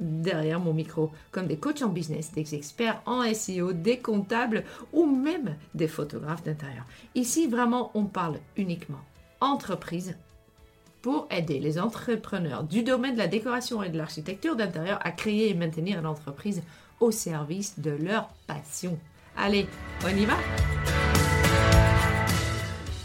derrière mon micro, comme des coachs en business, des experts en SEO, des comptables ou même des photographes d'intérieur. Ici, vraiment, on parle uniquement entreprise pour aider les entrepreneurs du domaine de la décoration et de l'architecture d'intérieur à créer et maintenir l'entreprise au service de leur passion. Allez, on y va?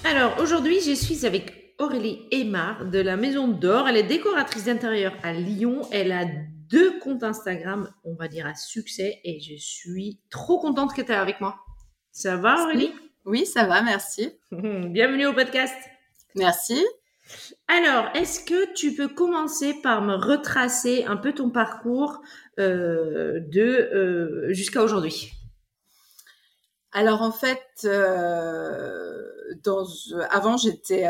Alors aujourd'hui, je suis avec Aurélie Aymar de la Maison d'Or. Elle est décoratrice d'intérieur à Lyon. Elle a deux comptes Instagram, on va dire à succès, et je suis trop contente que tu es avec moi. Ça va Aurélie? Oui, ça va, merci. Bienvenue au podcast. Merci. Alors, est-ce que tu peux commencer par me retracer un peu ton parcours euh, de euh, jusqu'à aujourd'hui? Alors en fait, euh, dans, avant j'étais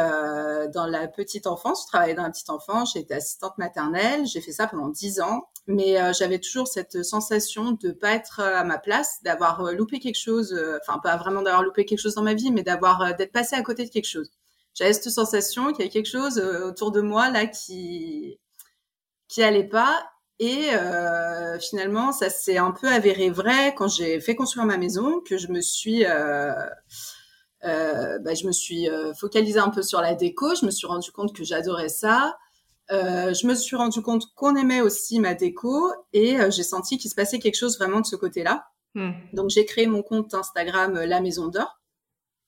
dans la petite enfance, je travaillais dans la petite enfance, j'étais assistante maternelle, j'ai fait ça pendant dix ans, mais j'avais toujours cette sensation de pas être à ma place, d'avoir loupé quelque chose, enfin pas vraiment d'avoir loupé quelque chose dans ma vie, mais d'avoir d'être passé à côté de quelque chose. J'avais cette sensation qu'il y avait quelque chose euh, autour de moi là qui qui allait pas et euh, finalement ça s'est un peu avéré vrai quand j'ai fait construire ma maison que je me suis euh, euh, bah, je me suis euh, focalisée un peu sur la déco je me suis rendu compte que j'adorais ça euh, je me suis rendu compte qu'on aimait aussi ma déco et j'ai senti qu'il se passait quelque chose vraiment de ce côté-là. Hmm. Donc j'ai créé mon compte Instagram La Maison d'Or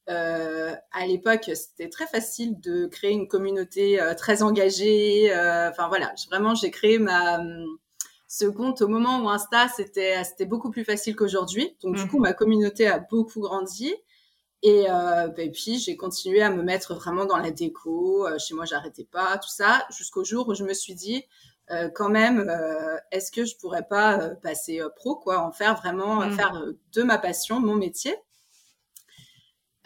euh, à l'époque, c'était très facile de créer une communauté très engagée. Euh, enfin voilà, vraiment, j'ai créé ma ce compte au moment où Insta c'était c'était beaucoup plus facile qu'aujourd'hui. Donc du mmh. coup, ma communauté a beaucoup grandi. Et, euh, et puis j'ai continué à me mettre vraiment dans la déco. chez moi, j'arrêtais pas tout ça jusqu'au jour où je me suis dit quand même, est-ce que je pourrais pas passer pro quoi, en faire vraiment, mmh. faire de ma passion mon métier?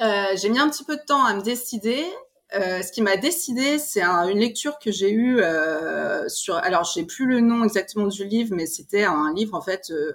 Euh, j'ai mis un petit peu de temps à me décider. Euh, ce qui m'a décidé, c'est une lecture que j'ai eue euh, sur. Alors, j'ai plus le nom exactement du livre, mais c'était un livre en fait euh,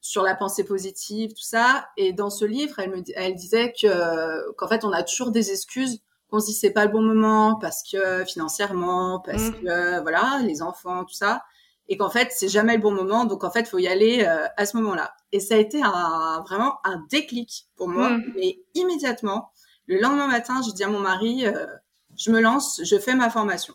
sur la pensée positive, tout ça. Et dans ce livre, elle me, elle disait que qu'en fait, on a toujours des excuses. Qu'on se dit c'est pas le bon moment parce que financièrement, parce mmh. que voilà, les enfants, tout ça et qu'en fait c'est jamais le bon moment donc en fait faut y aller euh, à ce moment-là et ça a été un, vraiment un déclic pour moi mm. mais immédiatement le lendemain matin j'ai dit à mon mari euh, je me lance je fais ma formation.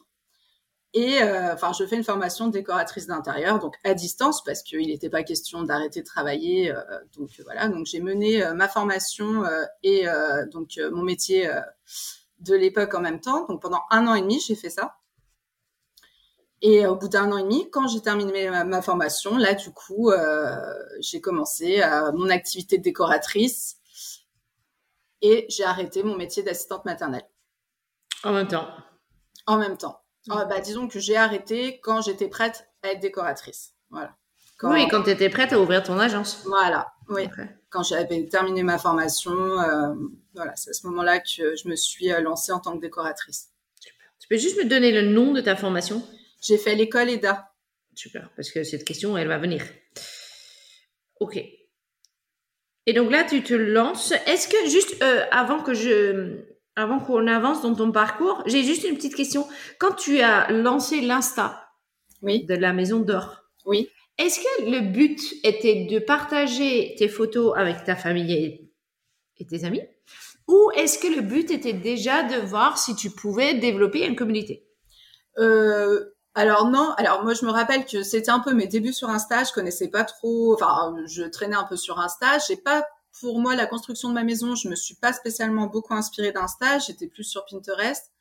Et euh, enfin je fais une formation décoratrice d'intérieur donc à distance parce qu'il n'était pas question d'arrêter de travailler donc voilà. Donc j'ai mené ma formation et donc mon métier de l'époque en même temps. Donc pendant un an et demi j'ai fait ça. Et au bout d'un an et demi, quand j'ai terminé ma, formation, là, du coup, euh, j'ai commencé euh, mon activité de décoratrice et j'ai arrêté mon métier d'assistante maternelle. En même temps. En même temps. Ah, bah, disons que j'ai arrêté quand j'étais prête à être décoratrice. Voilà. Oui, quand tu étais prête à ouvrir ton agence. Voilà, oui. Quand j'avais terminé ma formation, euh, voilà, c'est à ce moment-là que je me suis euh, lancée en tant que décoratrice. Super. Tu peux juste me donner le nom de ta formation? J'ai fait l'école EDA. Super, parce que cette question, elle va venir. Ok. Et donc là, tu te lances. Est-ce que juste euh, avant que je, avant qu'on avance dans ton parcours, j'ai juste une petite question. Quand tu as lancé l'Insta oui. de la Maison d'Or, oui. Est-ce que le but était de partager tes photos avec ta famille et, et tes amis, ou est-ce que le but était déjà de voir si tu pouvais développer une communauté? Euh, alors non, alors moi je me rappelle que c'était un peu mes débuts sur Insta, je connaissais pas trop, enfin je traînais un peu sur Insta, j'ai pas pour moi la construction de ma maison, je me suis pas spécialement beaucoup inspirée d'Insta, j'étais plus sur Pinterest.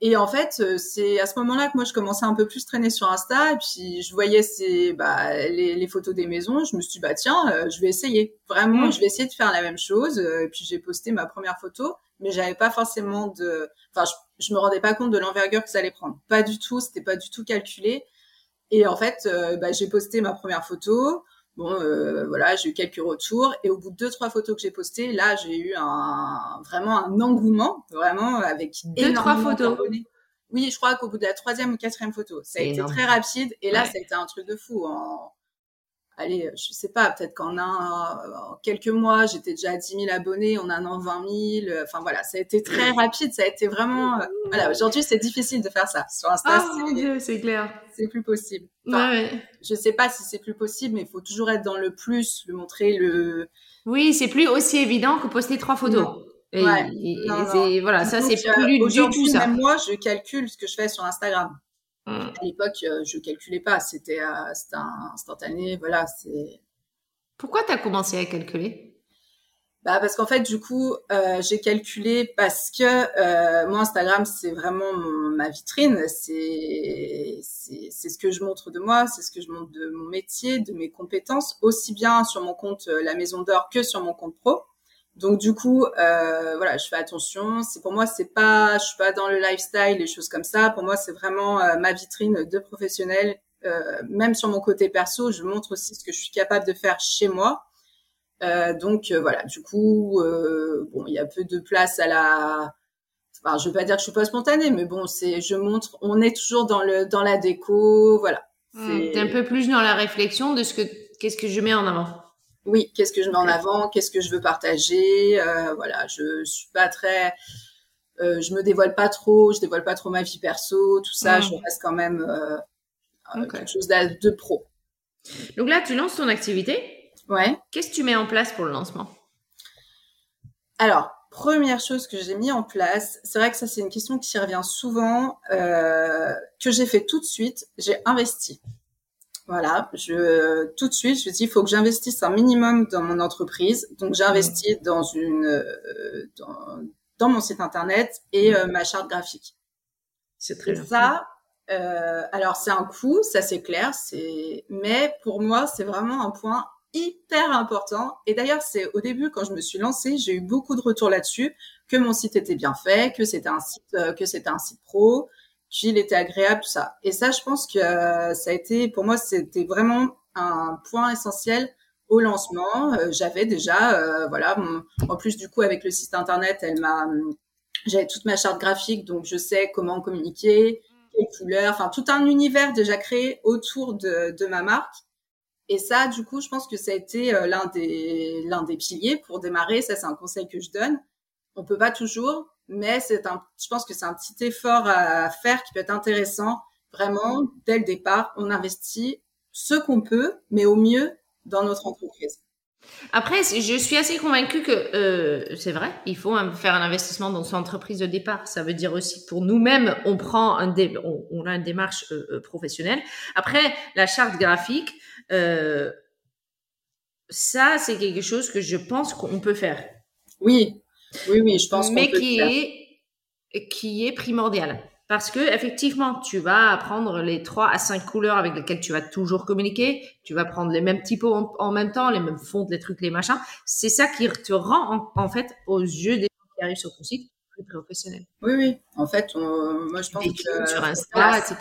Et en fait, euh, c'est à ce moment-là que moi, je commençais un peu plus traîner sur Insta. Et puis, je voyais ces, bah, les, les, photos des maisons. Je me suis dit, bah, tiens, euh, je vais essayer. Vraiment, mm. je vais essayer de faire la même chose. Euh, et puis, j'ai posté ma première photo. Mais j'avais pas forcément de... Enfin, je, je me rendais pas compte de l'envergure que ça allait prendre. Pas du tout. C'était pas du tout calculé. Et en fait, bah, j'ai posté ma première photo. Bon, euh, voilà, j'ai eu quelques retours et au bout de deux trois photos que j'ai postées, là, j'ai eu un vraiment un engouement, vraiment avec deux trois photos. Oui, je crois qu'au bout de la troisième ou quatrième photo, ça a été très rapide et là, ça a été un truc de fou. En... Allez, je sais pas, peut-être qu'en un, en quelques mois, j'étais déjà à 10 000 abonnés, en un an 20 000. Enfin voilà, ça a été très rapide, ça a été vraiment. Euh, voilà, aujourd'hui, c'est difficile de faire ça sur Insta. Ah mon dieu, c'est clair c'est plus possible. Enfin, ouais. Je sais pas si c'est plus possible, mais il faut toujours être dans le plus, le montrer, le. Oui, c'est plus aussi évident que poster trois photos. Et, voilà, ça c'est plus du tout ça. Même moi, je calcule ce que je fais sur Instagram. Hmm. À l'époque, euh, je calculais pas, c'était euh, instantané, voilà. C'est. Pourquoi tu as commencé à calculer? Bah parce qu'en fait du coup euh, j'ai calculé parce que euh, moi Instagram c'est vraiment ma vitrine c'est c'est ce que je montre de moi c'est ce que je montre de mon métier de mes compétences aussi bien sur mon compte euh, la Maison d'Or que sur mon compte pro donc du coup euh, voilà je fais attention c'est pour moi c'est pas je suis pas dans le lifestyle les choses comme ça pour moi c'est vraiment euh, ma vitrine de professionnel même sur mon côté perso je montre aussi ce que je suis capable de faire chez moi euh, donc euh, voilà, du coup, euh, bon, il y a peu de place à la. Enfin, je veux pas dire que je suis pas spontanée, mais bon, c'est, je montre, on est toujours dans le, dans la déco, voilà. Hmm, t'es un peu plus dans la réflexion de ce que, qu'est-ce que je mets en avant. Oui, qu'est-ce que je mets en avant, qu'est-ce que je veux partager, euh, voilà, je suis pas très, euh, je me dévoile pas trop, je dévoile pas trop ma vie perso, tout ça, hmm. je reste quand même euh, quelque chose de, de pro. Donc là, tu lances ton activité. Ouais. Qu'est-ce que tu mets en place pour le lancement? Alors, première chose que j'ai mis en place, c'est vrai que ça c'est une question qui revient souvent, euh, que j'ai fait tout de suite, j'ai investi. Voilà, je tout de suite, je me dis il faut que j'investisse un minimum dans mon entreprise. Donc j'ai investi dans une euh, dans, mon site internet et euh, ma charte graphique. C'est très bien. Ça, euh, alors c'est un coût, ça c'est clair, c'est mais pour moi c'est vraiment un point hyper important. Et d'ailleurs, c'est au début quand je me suis lancée, j'ai eu beaucoup de retours là-dessus, que mon site était bien fait, que c'était un site, euh, que c'était un site pro, qu'il était agréable, tout ça. Et ça, je pense que euh, ça a été, pour moi, c'était vraiment un point essentiel au lancement. Euh, j'avais déjà, voilà, en plus du coup avec le site internet, elle m'a, j'avais toute ma charte graphique, donc je sais comment communiquer, quelles couleurs, enfin tout un univers déjà créé autour de, de ma marque et ça, du coup, je pense que ça a été euh, l'un des l'un des piliers pour démarrer. Ça, c'est un conseil que je donne. On peut pas toujours, mais c'est un. Je pense que c'est un petit effort à faire qui peut être intéressant. Vraiment, dès le départ, on investit ce qu'on peut, mais au mieux dans notre entreprise. Après, je suis assez convaincue que euh, c'est vrai, il faut faire un investissement dans son entreprise de départ. Ça veut dire aussi pour nous-mêmes, on prend un dé, on, on, a une démarche euh, euh professionnelle. Après, la charte graphique, euh, ça, c'est quelque chose que je pense qu'on peut faire. Oui, oui, oui, je pense. Mais qui est qui est primordial. Parce que effectivement, tu vas apprendre les trois à cinq couleurs avec lesquelles tu vas toujours communiquer. Tu vas prendre les mêmes typos en, même temps, les mêmes fonds, les trucs, les machins. C'est ça qui te rend en, fait aux yeux des gens qui arrivent sur ton site plus professionnel. Oui, oui. En fait, moi je pense que sur Insta, etc.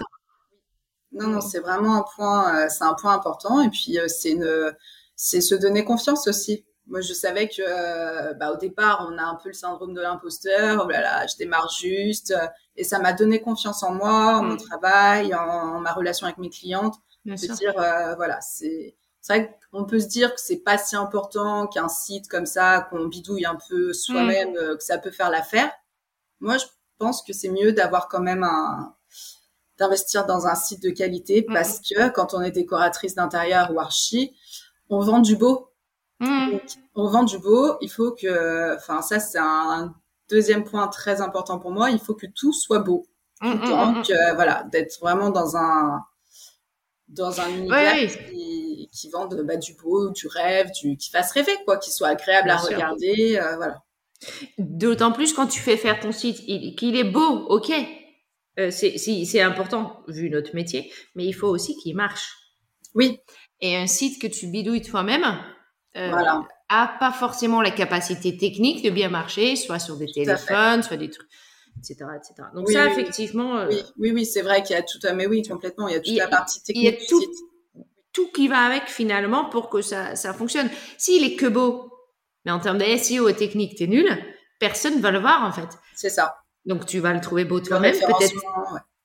Non, non, c'est vraiment un point, euh, c'est un point important. Et puis euh, c'est une, c'est se donner confiance aussi. Moi, je savais que, euh, bah, au départ, on a un peu le syndrome de l'imposteur. Oh là là, je démarre juste. Et ça m'a donné confiance en moi, en mon mm. travail, en, ma relation avec mes clientes. Bien de dire, voilà, c'est, c'est vrai qu'on peut se dire que c'est pas si important qu'un site comme ça, qu'on bidouille un peu soi-même, mm. que ça peut faire l'affaire. Moi, je pense que c'est mieux d'avoir quand même un, d'investir dans un site de qualité mm. parce que quand on est décoratrice d'intérieur ou archi, on vend du beau. Mm. on vend du beau, il faut que, enfin ça c'est un deuxième point très important pour moi, il faut que tout soit beau. Mm, Donc voilà, d'être vraiment dans un dans un univers qui, qui vende bah, du beau, du rêve, du qui fasse rêver quoi, qui soit agréable à regarder, euh, voilà. D'autant plus quand tu fais faire ton site, qu'il est beau, ok, euh, c'est important vu notre métier, mais il faut aussi qu'il marche. Oui. Et un site que tu bidouilles toi-même euh, voilà. a pas forcément la capacité technique de bien marcher, soit sur des téléphones, soit des trucs, etc., etc. Donc ça, effectivement. Euh, oui, oui, c'est vrai qu'il y a tout, mais oui, complètement, il y a toute la partie technique. Il y a tout, tout qui va avec finalement pour que ça, ça fonctionne. S'il est que beau, mais en termes de SEO et technique, t'es nul, personne va le voir en fait. C'est ça. Donc tu vas le trouver beau toi-même. Peut-être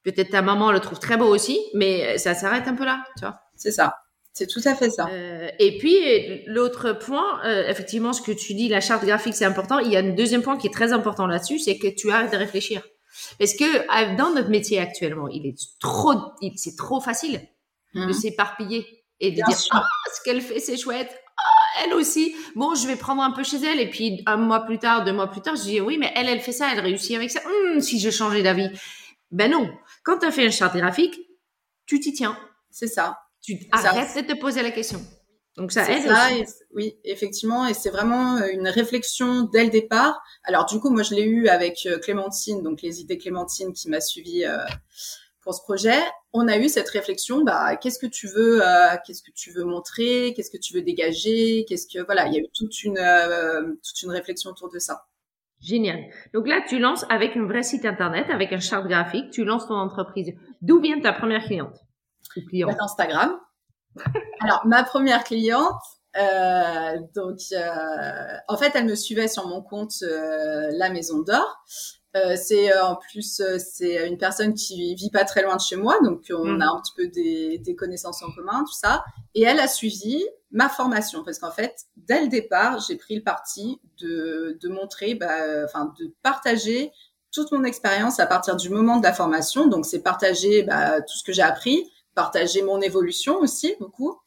peut-être ta maman le trouve très beau aussi, mais ça s'arrête un peu là, tu vois. C'est ça. C'est tout à fait ça. Euh, et puis l'autre point, euh, effectivement, ce que tu dis, la charte graphique, c'est important. Il y a un deuxième point qui est très important là-dessus, c'est que tu arrêtes de réfléchir. Parce que dans notre métier actuellement, il est trop, c'est trop facile de mhm. s'éparpiller et de dire ah, ce qu'elle fait, c'est chouette elle aussi. Bon, je vais prendre un peu chez elle. Et puis, un mois plus tard, deux mois plus tard, je dis, oui, mais elle, elle fait ça, elle réussit avec ça. Hum, si je changeais d'avis. Ben non. Quand tu as fait un charte graphique, tu t'y tiens. C'est ça. Tu arrêtes de te poser la question. Donc ça aide oui, effectivement, et c'est vraiment euh, une réflexion dès le départ. Alors du coup, moi je l'ai eu avec euh, Clémentine, donc les idées Clémentine qui m'a suivi euh, ce projet, on a eu cette réflexion, bah, qu'est-ce que tu veux, euh, qu'est-ce que tu veux montrer, qu'est-ce que tu veux dégager, qu'est-ce que, voilà, il y a eu toute une, euh, toute une réflexion autour de ça. Génial. Donc là, tu lances avec un vrai site internet, avec un charte graphique, tu lances ton entreprise. D'où vient ta première cliente? Instagram. Alors, ma première cliente, euh, donc, en fait, elle me suivait sur mon compte La Maison d'Or. Euh, c'est euh, en plus euh, c'est une personne qui vit pas très loin de chez moi, donc on mm. a un petit peu des, des, connaissances en commun, tout ça. Et elle a suivi ma formation parce qu'en fait, dès le départ, j'ai pris le parti de, de montrer, bah, enfin de partager toute mon expérience à partir du moment de la formation. Donc c'est partager bah, tout ce que j'ai appris, partager mon évolution aussi beaucoup.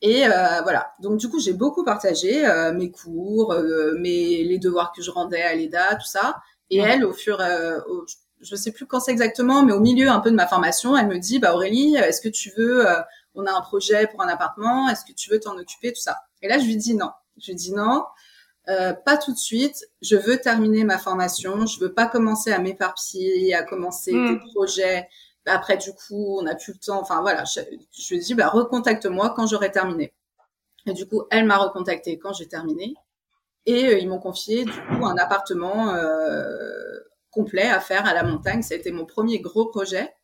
Et euh, voilà. Donc du coup, j'ai beaucoup partagé euh, mes cours, mes les devoirs que je rendais à l'EDA, tout ça. Et elle, au fur, euh, au, je sais plus quand c'est exactement, mais au milieu un peu de ma formation, elle me dit, bah Aurélie, est-ce que tu veux, euh, on a un projet pour un appartement, est-ce que tu veux t'en occuper, tout ça. Et là, je lui dis non. Je lui dis non, euh, pas tout de suite. Je veux terminer ma formation. Je veux pas commencer à m'éparpiller, à commencer mm. des projets. Après, du coup, on n'a plus le temps. Enfin voilà, je, je lui dis, bah recontacte-moi quand j'aurai terminé. Et du coup, elle m'a recontacté quand j'ai terminé. Et euh, ils m'ont confié du coup un appartement euh, complet à faire à la montagne. Ça a été mon premier gros projet.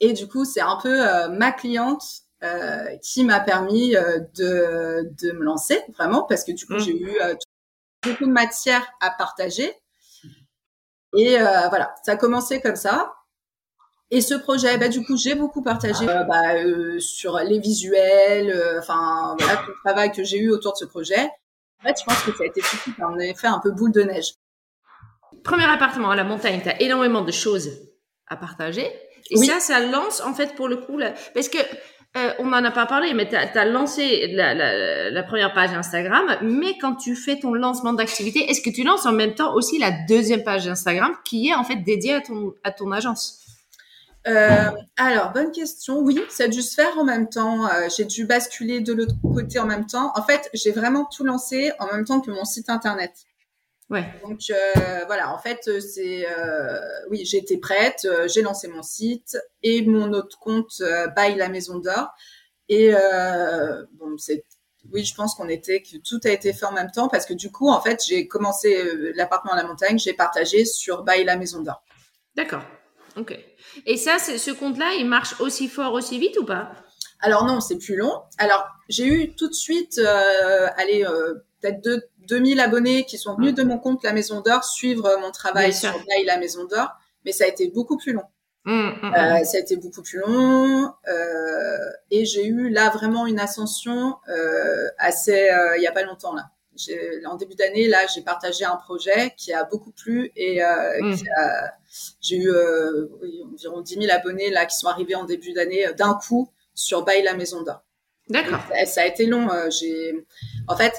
Et du coup, c'est un peu euh, ma cliente euh, qui m'a permis de, de me lancer vraiment parce que du coup, mmh. j'ai eu beaucoup de matière à partager. Et voilà, ça a commencé comme ça. Et ce projet, bah, du coup, j'ai beaucoup partagé bah, sur les visuels, enfin voilà tout le travail que j'ai eu autour de ce projet. En fait, je pense que ça a été surtout un effet un peu boule de neige. Premier appartement à la montagne, tu as énormément de choses à partager. Et ça, ça lance, en fait, pour le coup, là, parce que euh, on n'en a pas parlé, mais tu as, lancé la, la, la, première page Instagram, mais quand tu fais ton lancement d'activité, est-ce que tu lances en même temps aussi la deuxième page Instagram qui est en fait dédiée à ton, à ton agence? Euh, alors, bonne question. Oui, ça a dû se faire en même temps. Euh, j'ai dû basculer de l'autre côté en même temps. En fait, j'ai vraiment tout lancé en même temps que mon site internet. Ouais. Donc euh, voilà, en fait, c'est oui, j'étais prête, j'ai lancé mon site et mon autre compte Bail la Maison d'Or. Et bon, c'est oui, je pense qu'on était que tout a été fait en même temps parce que du coup, en fait, j'ai commencé l'appartement à la montagne, j'ai partagé sur Bail la Maison d'Or. D'accord. Ok. Et ça, ce compte-là, il marche aussi fort, aussi vite ou pas? Alors non, c'est plus long. Alors j'ai eu tout de suite, euh, allez, euh, peut-être 2000 abonnés qui sont venus mm. de mon compte La Maison d'Or suivre mon travail sur La Maison d'Or, mais ça a été beaucoup plus long. Mm, mm, euh, ça a été beaucoup plus long euh, et j'ai eu là vraiment une ascension euh, assez il y a pas longtemps là en début d'année, là, j'ai partagé un projet qui a beaucoup plu et euh, mmh. j'ai eu euh, environ 10 000 abonnés là qui sont arrivés en début d'année euh, d'un coup sur Bail la Maison d'Or. D'accord. Ça, a été long. j'ai, en fait,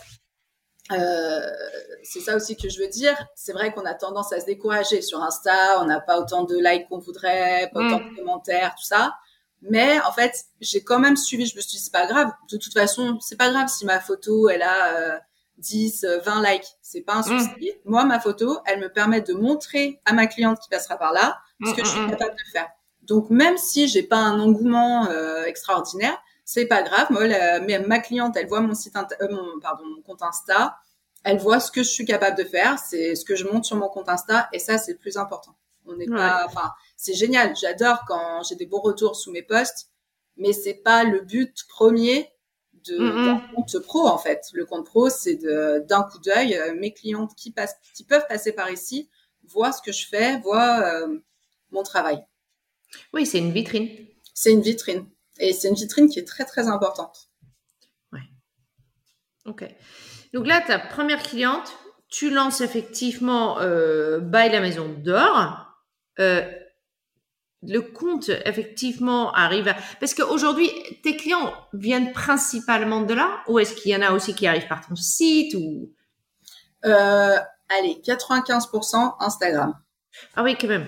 c'est ça aussi que je veux dire. C'est vrai qu'on a tendance à se décourager sur Insta. On n'a pas autant de likes qu'on voudrait, pas autant mmh. de commentaires, tout ça. Mais en fait, j'ai quand même suivi. Je me suis dit c'est pas grave. De toute façon, c'est pas grave si ma photo elle a 10, 20 euh, likes, c'est pas un mm. souci. Moi, ma photo, elle me permet de montrer à ma cliente qui passera par là, ce que je suis capable de faire. Donc même si j'ai pas un engouement euh, extraordinaire, c'est pas grave. Moi, ma cliente, elle voit mon site, euh, mon, pardon, mon compte Insta, elle voit ce que je suis capable de faire, c'est ce que je monte sur mon compte Insta, et ça c'est le plus important. On n'est pas, enfin, c'est génial. J'adore quand j'ai des bons retours sous mes posts, mais c'est pas le but premier de d'un compte pro en fait. Le compte pro, c'est d'un coup d'œil, euh, mes clientes qui passent, qui peuvent passer par ici, voient ce que je fais, voient euh, mon travail. Oui, c'est une vitrine. C'est une vitrine. Et c'est une vitrine qui est très, très importante. Ouais. OK. Donc là, ta première cliente, tu lances effectivement euh, Bail la maison d'or. Euh, le compte, effectivement, arrive à... Parce qu'aujourd'hui, tes clients viennent principalement de là ou est-ce qu'il y en a aussi qui arrivent par ton site ou... Euh, allez, 95% Instagram. Ah oui, quand même.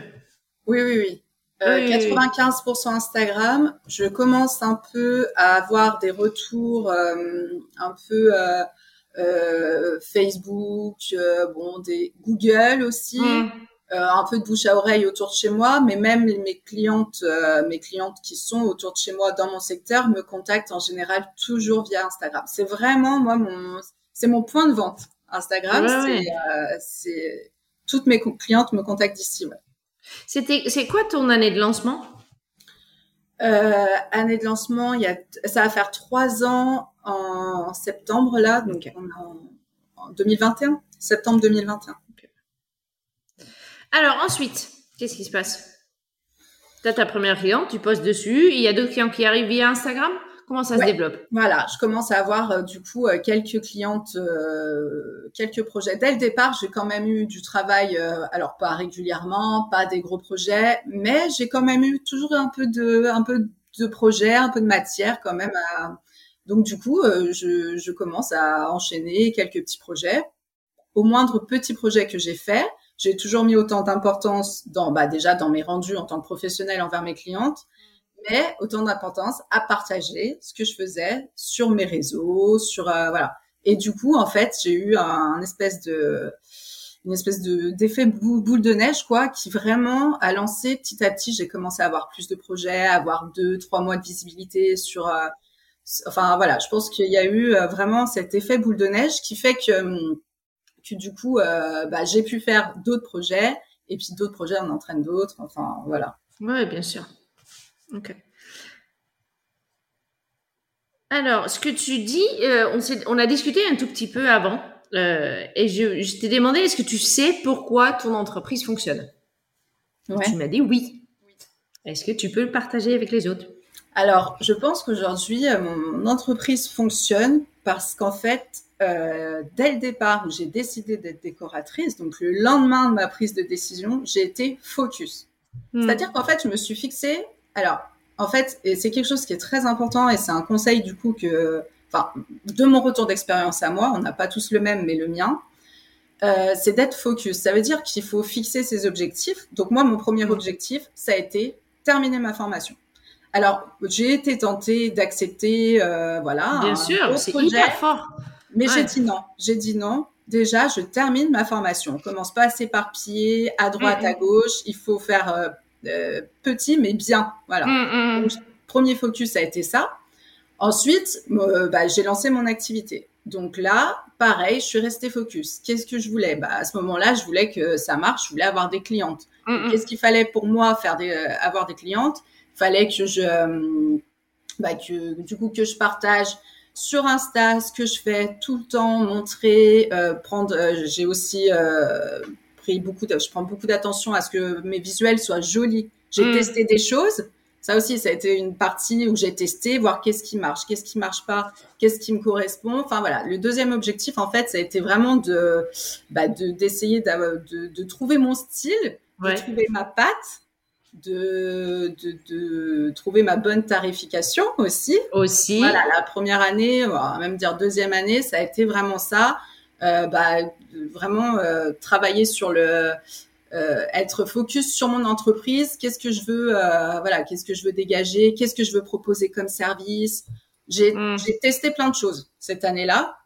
Oui, oui, oui. 95% euh, Instagram. Je commence un peu à avoir des retours euh, un peu euh, Facebook, bon, des Google aussi. Mm. Un peu de bouche à oreille autour de chez moi, mais même mes clientes, mes clientes qui sont autour de chez moi dans mon secteur me contactent en général toujours via Instagram. C'est vraiment moi mon, c'est mon point de vente. Instagram, c'est, toutes mes clientes me contactent d'ici. Ouais. C'était, c'est quoi ton année de lancement? Euh, Année de lancement, il y a, ça va faire trois ans en, septembre là, donc en, 2021, septembre 2021. Alors ensuite, qu'est-ce qui se passe? Tu as ta première cliente, tu postes dessus, il y a d'autres clients qui arrivent via Instagram? Comment ça se développe? Voilà, je commence à avoir euh, du coup euh, quelques clientes, euh, quelques projets. Dès le départ, j'ai quand même eu du travail, alors pas régulièrement, pas des gros projets, mais j'ai quand même eu toujours un peu de, un peu de projets, un peu de matière quand même. Donc du coup, je, je commence à enchaîner quelques petits projets. Au moindre petit projet que j'ai fait, j'ai toujours mis autant d'importance dans, bah déjà dans mes rendus en tant que professionnel envers mes clientes mais autant d'importance à partager ce que je faisais sur mes réseaux, sur euh, voilà. Et du coup, en fait, j'ai eu un, espèce de une espèce de d'effet boule de neige quoi, qui vraiment a lancé petit à petit. J'ai commencé à avoir plus de projets, à avoir deux, trois mois de visibilité sur. Euh, enfin voilà, je pense qu'il y a eu euh, vraiment cet effet boule de neige qui fait que hum, que du coup, bah, j'ai pu faire d'autres projets et puis d'autres projets en entraînent d'autres. Enfin voilà. Ouais, bien sûr. Ok. Alors, ce que tu dis, euh, on, on, a discuté un tout petit peu avant, euh, et je, t'ai demandé, est-ce que tu sais pourquoi ton entreprise fonctionne? Tu m'as dit oui. Est-ce que tu peux le partager avec les autres? Alors, je pense qu'aujourd'hui, euh, mon entreprise fonctionne parce qu'en fait, dès le départ où j'ai décidé d'être décoratrice, donc le lendemain de ma prise de décision, j'ai été focus. Hmm. C'est-à-dire qu'en fait, je me suis fixée alors, en fait, et c'est quelque chose qui est très important et c'est un conseil du coup que, enfin, de mon retour d'expérience à moi, on n'a pas tous le même, mais le mien, euh, c'est d'être focus. Ça veut dire qu'il faut fixer ses objectifs. Donc moi, mon premier mmh. objectif, ça a été terminer ma formation. Alors, j'ai été tentée d'accepter, euh, voilà. Bien sûr, c'est hyper fort. Mais j'ai dit non. J'ai dit non. Déjà, je termine ma formation. On commence pas à s'éparpiller à droite, mmh, à gauche. Il faut faire euh, euh, petit mais bien. Voilà. Mm. premier focus a été ça. Ensuite, euh, bah, j'ai lancé mon activité. Donc là, pareil, je suis restée focus. Qu'est-ce que je voulais? Bah, À ce moment-là, je voulais que ça marche, je voulais avoir des clientes. Qu'est-ce qu'il fallait pour moi faire des, euh, avoir des clientes? Fallait que je, bah, que, du coup, que je partage sur Insta ce que je fais tout le temps, montrer, prendre. j'ai aussi beaucoup je prends beaucoup d'attention à ce que mes visuels soient jolis. J'ai mm. testé des choses. Ça aussi, ça a été une partie où j'ai testé, voir qu'est-ce qui marche, qu'est-ce qui marche pas, qu'est-ce qui me correspond. Enfin voilà. Le deuxième objectif, en fait, ça a été vraiment de, bah, d'essayer de, de, trouver mon style, de trouver ma patte, de, de, de, trouver ma bonne tarification aussi. Aussi. Voilà, la première année, on va même dire deuxième année, ça a été vraiment ça. Euh, bah, vraiment euh, travailler sur le euh, être focus sur mon entreprise, qu'est-ce que je veux, voilà, qu'est-ce que je veux dégager, qu'est-ce que je veux proposer comme service? J'ai mm. testé plein de choses cette année-là.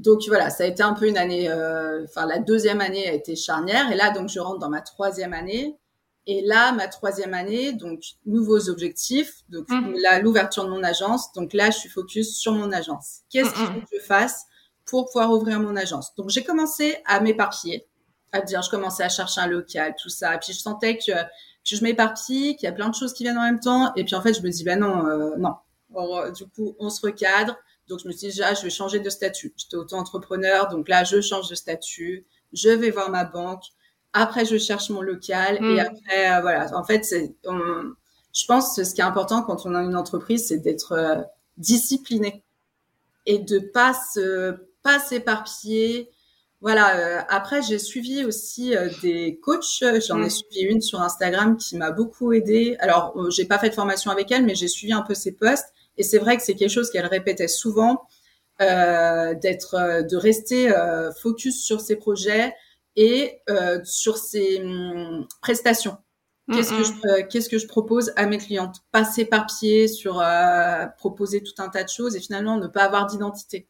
Donc voilà, ça a été un peu une année, euh, enfin la deuxième année a été charnière. Et là donc je rentre dans ma troisième année. Et là ma troisième année donc nouveaux objectifs. Donc Mhm. là l'ouverture de mon agence. Donc là je suis focus sur mon agence. Qu'est-ce qu'il Mhm. faut que je fasse pour pouvoir ouvrir mon agence? Donc j'ai commencé à m'éparpiller, à dire je commençais à chercher un local tout ça. Puis je sentais que, que je m'éparpille, qu'il y a plein de choses qui viennent en même temps. Et puis en fait je me dis ben non euh, non. Bon, du coup on se recadre donc, je me suis dit, déjà, je vais changer de statut. J'étais auto-entrepreneur, donc là, je change de statut. Je vais voir ma banque. Après, je cherche mon local. Et après, euh, voilà. En fait, c'est, je pense que ce qui est important quand on a une entreprise, c'est d'être euh, discipliné et de pas se, pas s'éparpiller. Voilà. euh, après, j'ai suivi aussi euh, des coachs. J'en ai Mm. suivi une sur Instagram qui m'a beaucoup aidée. Alors, j'ai pas fait de formation avec elle, mais j'ai suivi un peu ses posts. Et c'est vrai que c'est quelque chose qu'elle répétait souvent, euh, d'être, euh, de rester euh, focus sur ses projets et euh, sur ses hum, prestations. Qu'est-ce que je, qu'est-ce que je propose à mes clientes? Pas s'éparpiller sur proposer tout un tas de choses et finalement ne pas avoir d'identité.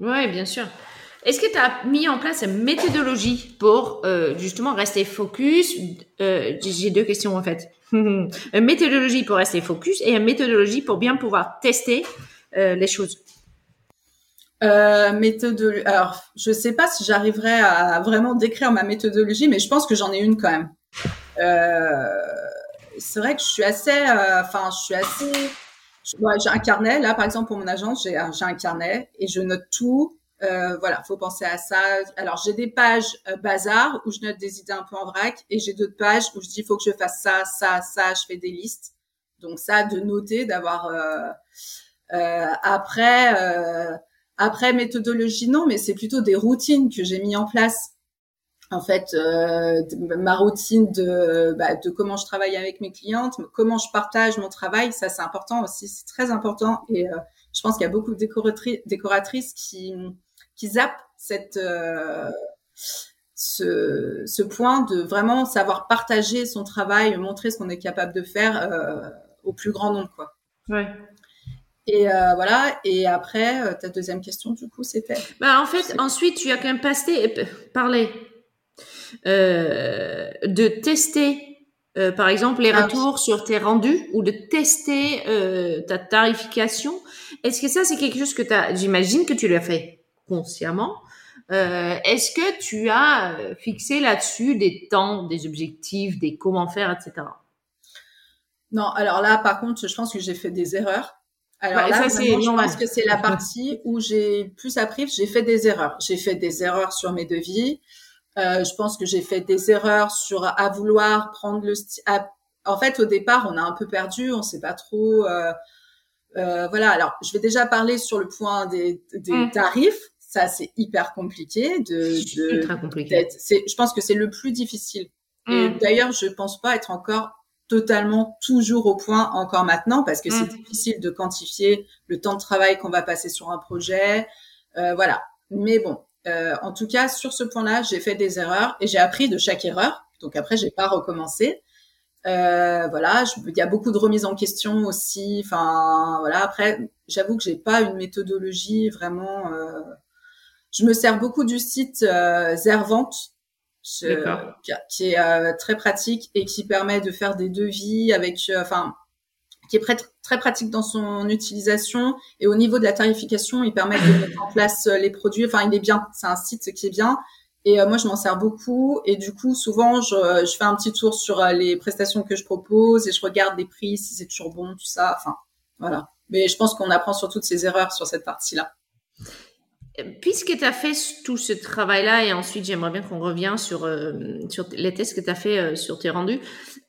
Ouais, bien sûr. Est-ce que tu as mis en place une méthodologie pour euh, justement rester focus Euh, J'ai deux questions en fait. une méthodologie pour rester focus et une méthodologie pour bien pouvoir tester euh, les choses. Euh, méthodologie. Alors, je sais pas si j'arriverai à vraiment décrire ma méthodologie, mais je pense que j'en ai une quand même. Euh, c'est vrai que je suis assez, euh, enfin, je suis assez. ouais, j'ai un carnet là, par exemple pour mon agence, j'ai un, j'ai un carnet et je note tout. Euh, voilà, faut penser à ça. Alors, j'ai des pages euh, bazar où je note des idées un peu en vrac et j'ai d'autres pages où je dis faut que je fasse ça, ça, ça. Je fais des listes. Donc ça, de noter, d'avoir. Euh, euh, après. Après, méthodologie, non, mais c'est plutôt des routines que j'ai mis en place. En fait, ma routine de, bah, de comment je travaille avec mes clientes, comment je partage mon travail, ça c'est important aussi, c'est très important. Et je pense qu'il y a beaucoup de décoratri- décoratrices qui, qui zappent cette, euh, ce, ce point de vraiment savoir partager son travail, montrer ce qu'on est capable de faire euh, au plus grand nombre. Quoi. Ouais. Et euh, voilà. Et après, ta deuxième question, du coup, c'était? Bah, en fait, ensuite, tu as quand même passé, parlé de tester, euh, par exemple, les Ah oui. retours sur tes rendus ou de tester euh, ta tarification. Est-ce que ça, c'est quelque chose que tu as, j'imagine que tu l'as fait? Consciemment. Euh, Est-ce que tu as euh, fixé là-dessus des temps, des objectifs, des comment faire, etc. Non, alors là, par contre, je pense que j'ai fait des erreurs. Alors Ouais, là, ça, c'est vraiment, je normal. pense que c'est la partie où j'ai plus appris. J'ai fait des erreurs. J'ai fait des erreurs sur mes devis. Euh, je pense que j'ai fait des erreurs sur à vouloir prendre le style. En fait, au départ, on a un peu perdu. On sait pas trop. euh, euh, voilà. Alors, je vais déjà parler sur le point des, des Mm. tarifs. Ça, c'est hyper compliqué de, de ultra compliqué. Je pense que c'est le plus difficile. Et Mm. d'ailleurs, je pense pas être encore totalement toujours au point encore maintenant parce que c'est Mm. difficile de quantifier le temps de travail qu'on va passer sur un projet. Euh, voilà. Mais bon, euh, en tout cas, sur ce point-là, j'ai fait des erreurs et j'ai appris de chaque erreur. Donc après, j'ai pas recommencé. Euh, voilà, il y a beaucoup de remises en question aussi. Enfin, voilà. Après, j'avoue que j'ai pas une méthodologie vraiment. euh, Je me sers beaucoup du site euh, D'accord. qui, est euh, très pratique et qui permet de faire des devis avec, euh, enfin, qui est prêt- très pratique dans son utilisation et au niveau de la tarification, il permet de mettre en place euh, les produits. Enfin, il est bien. C'est un site qui est bien. Et euh, moi, je m'en sers beaucoup. Et du coup, souvent, je, je fais un petit tour sur les prestations que je propose et je regarde les prix, si c'est toujours bon, tout ça. Enfin, voilà. Mais je pense qu'on apprend sur toutes ces erreurs sur cette partie-là. Puisque tu as fait tout ce travail-là, et ensuite j'aimerais bien qu'on revienne sur, euh, sur les tests que tu as fait euh, sur tes rendus.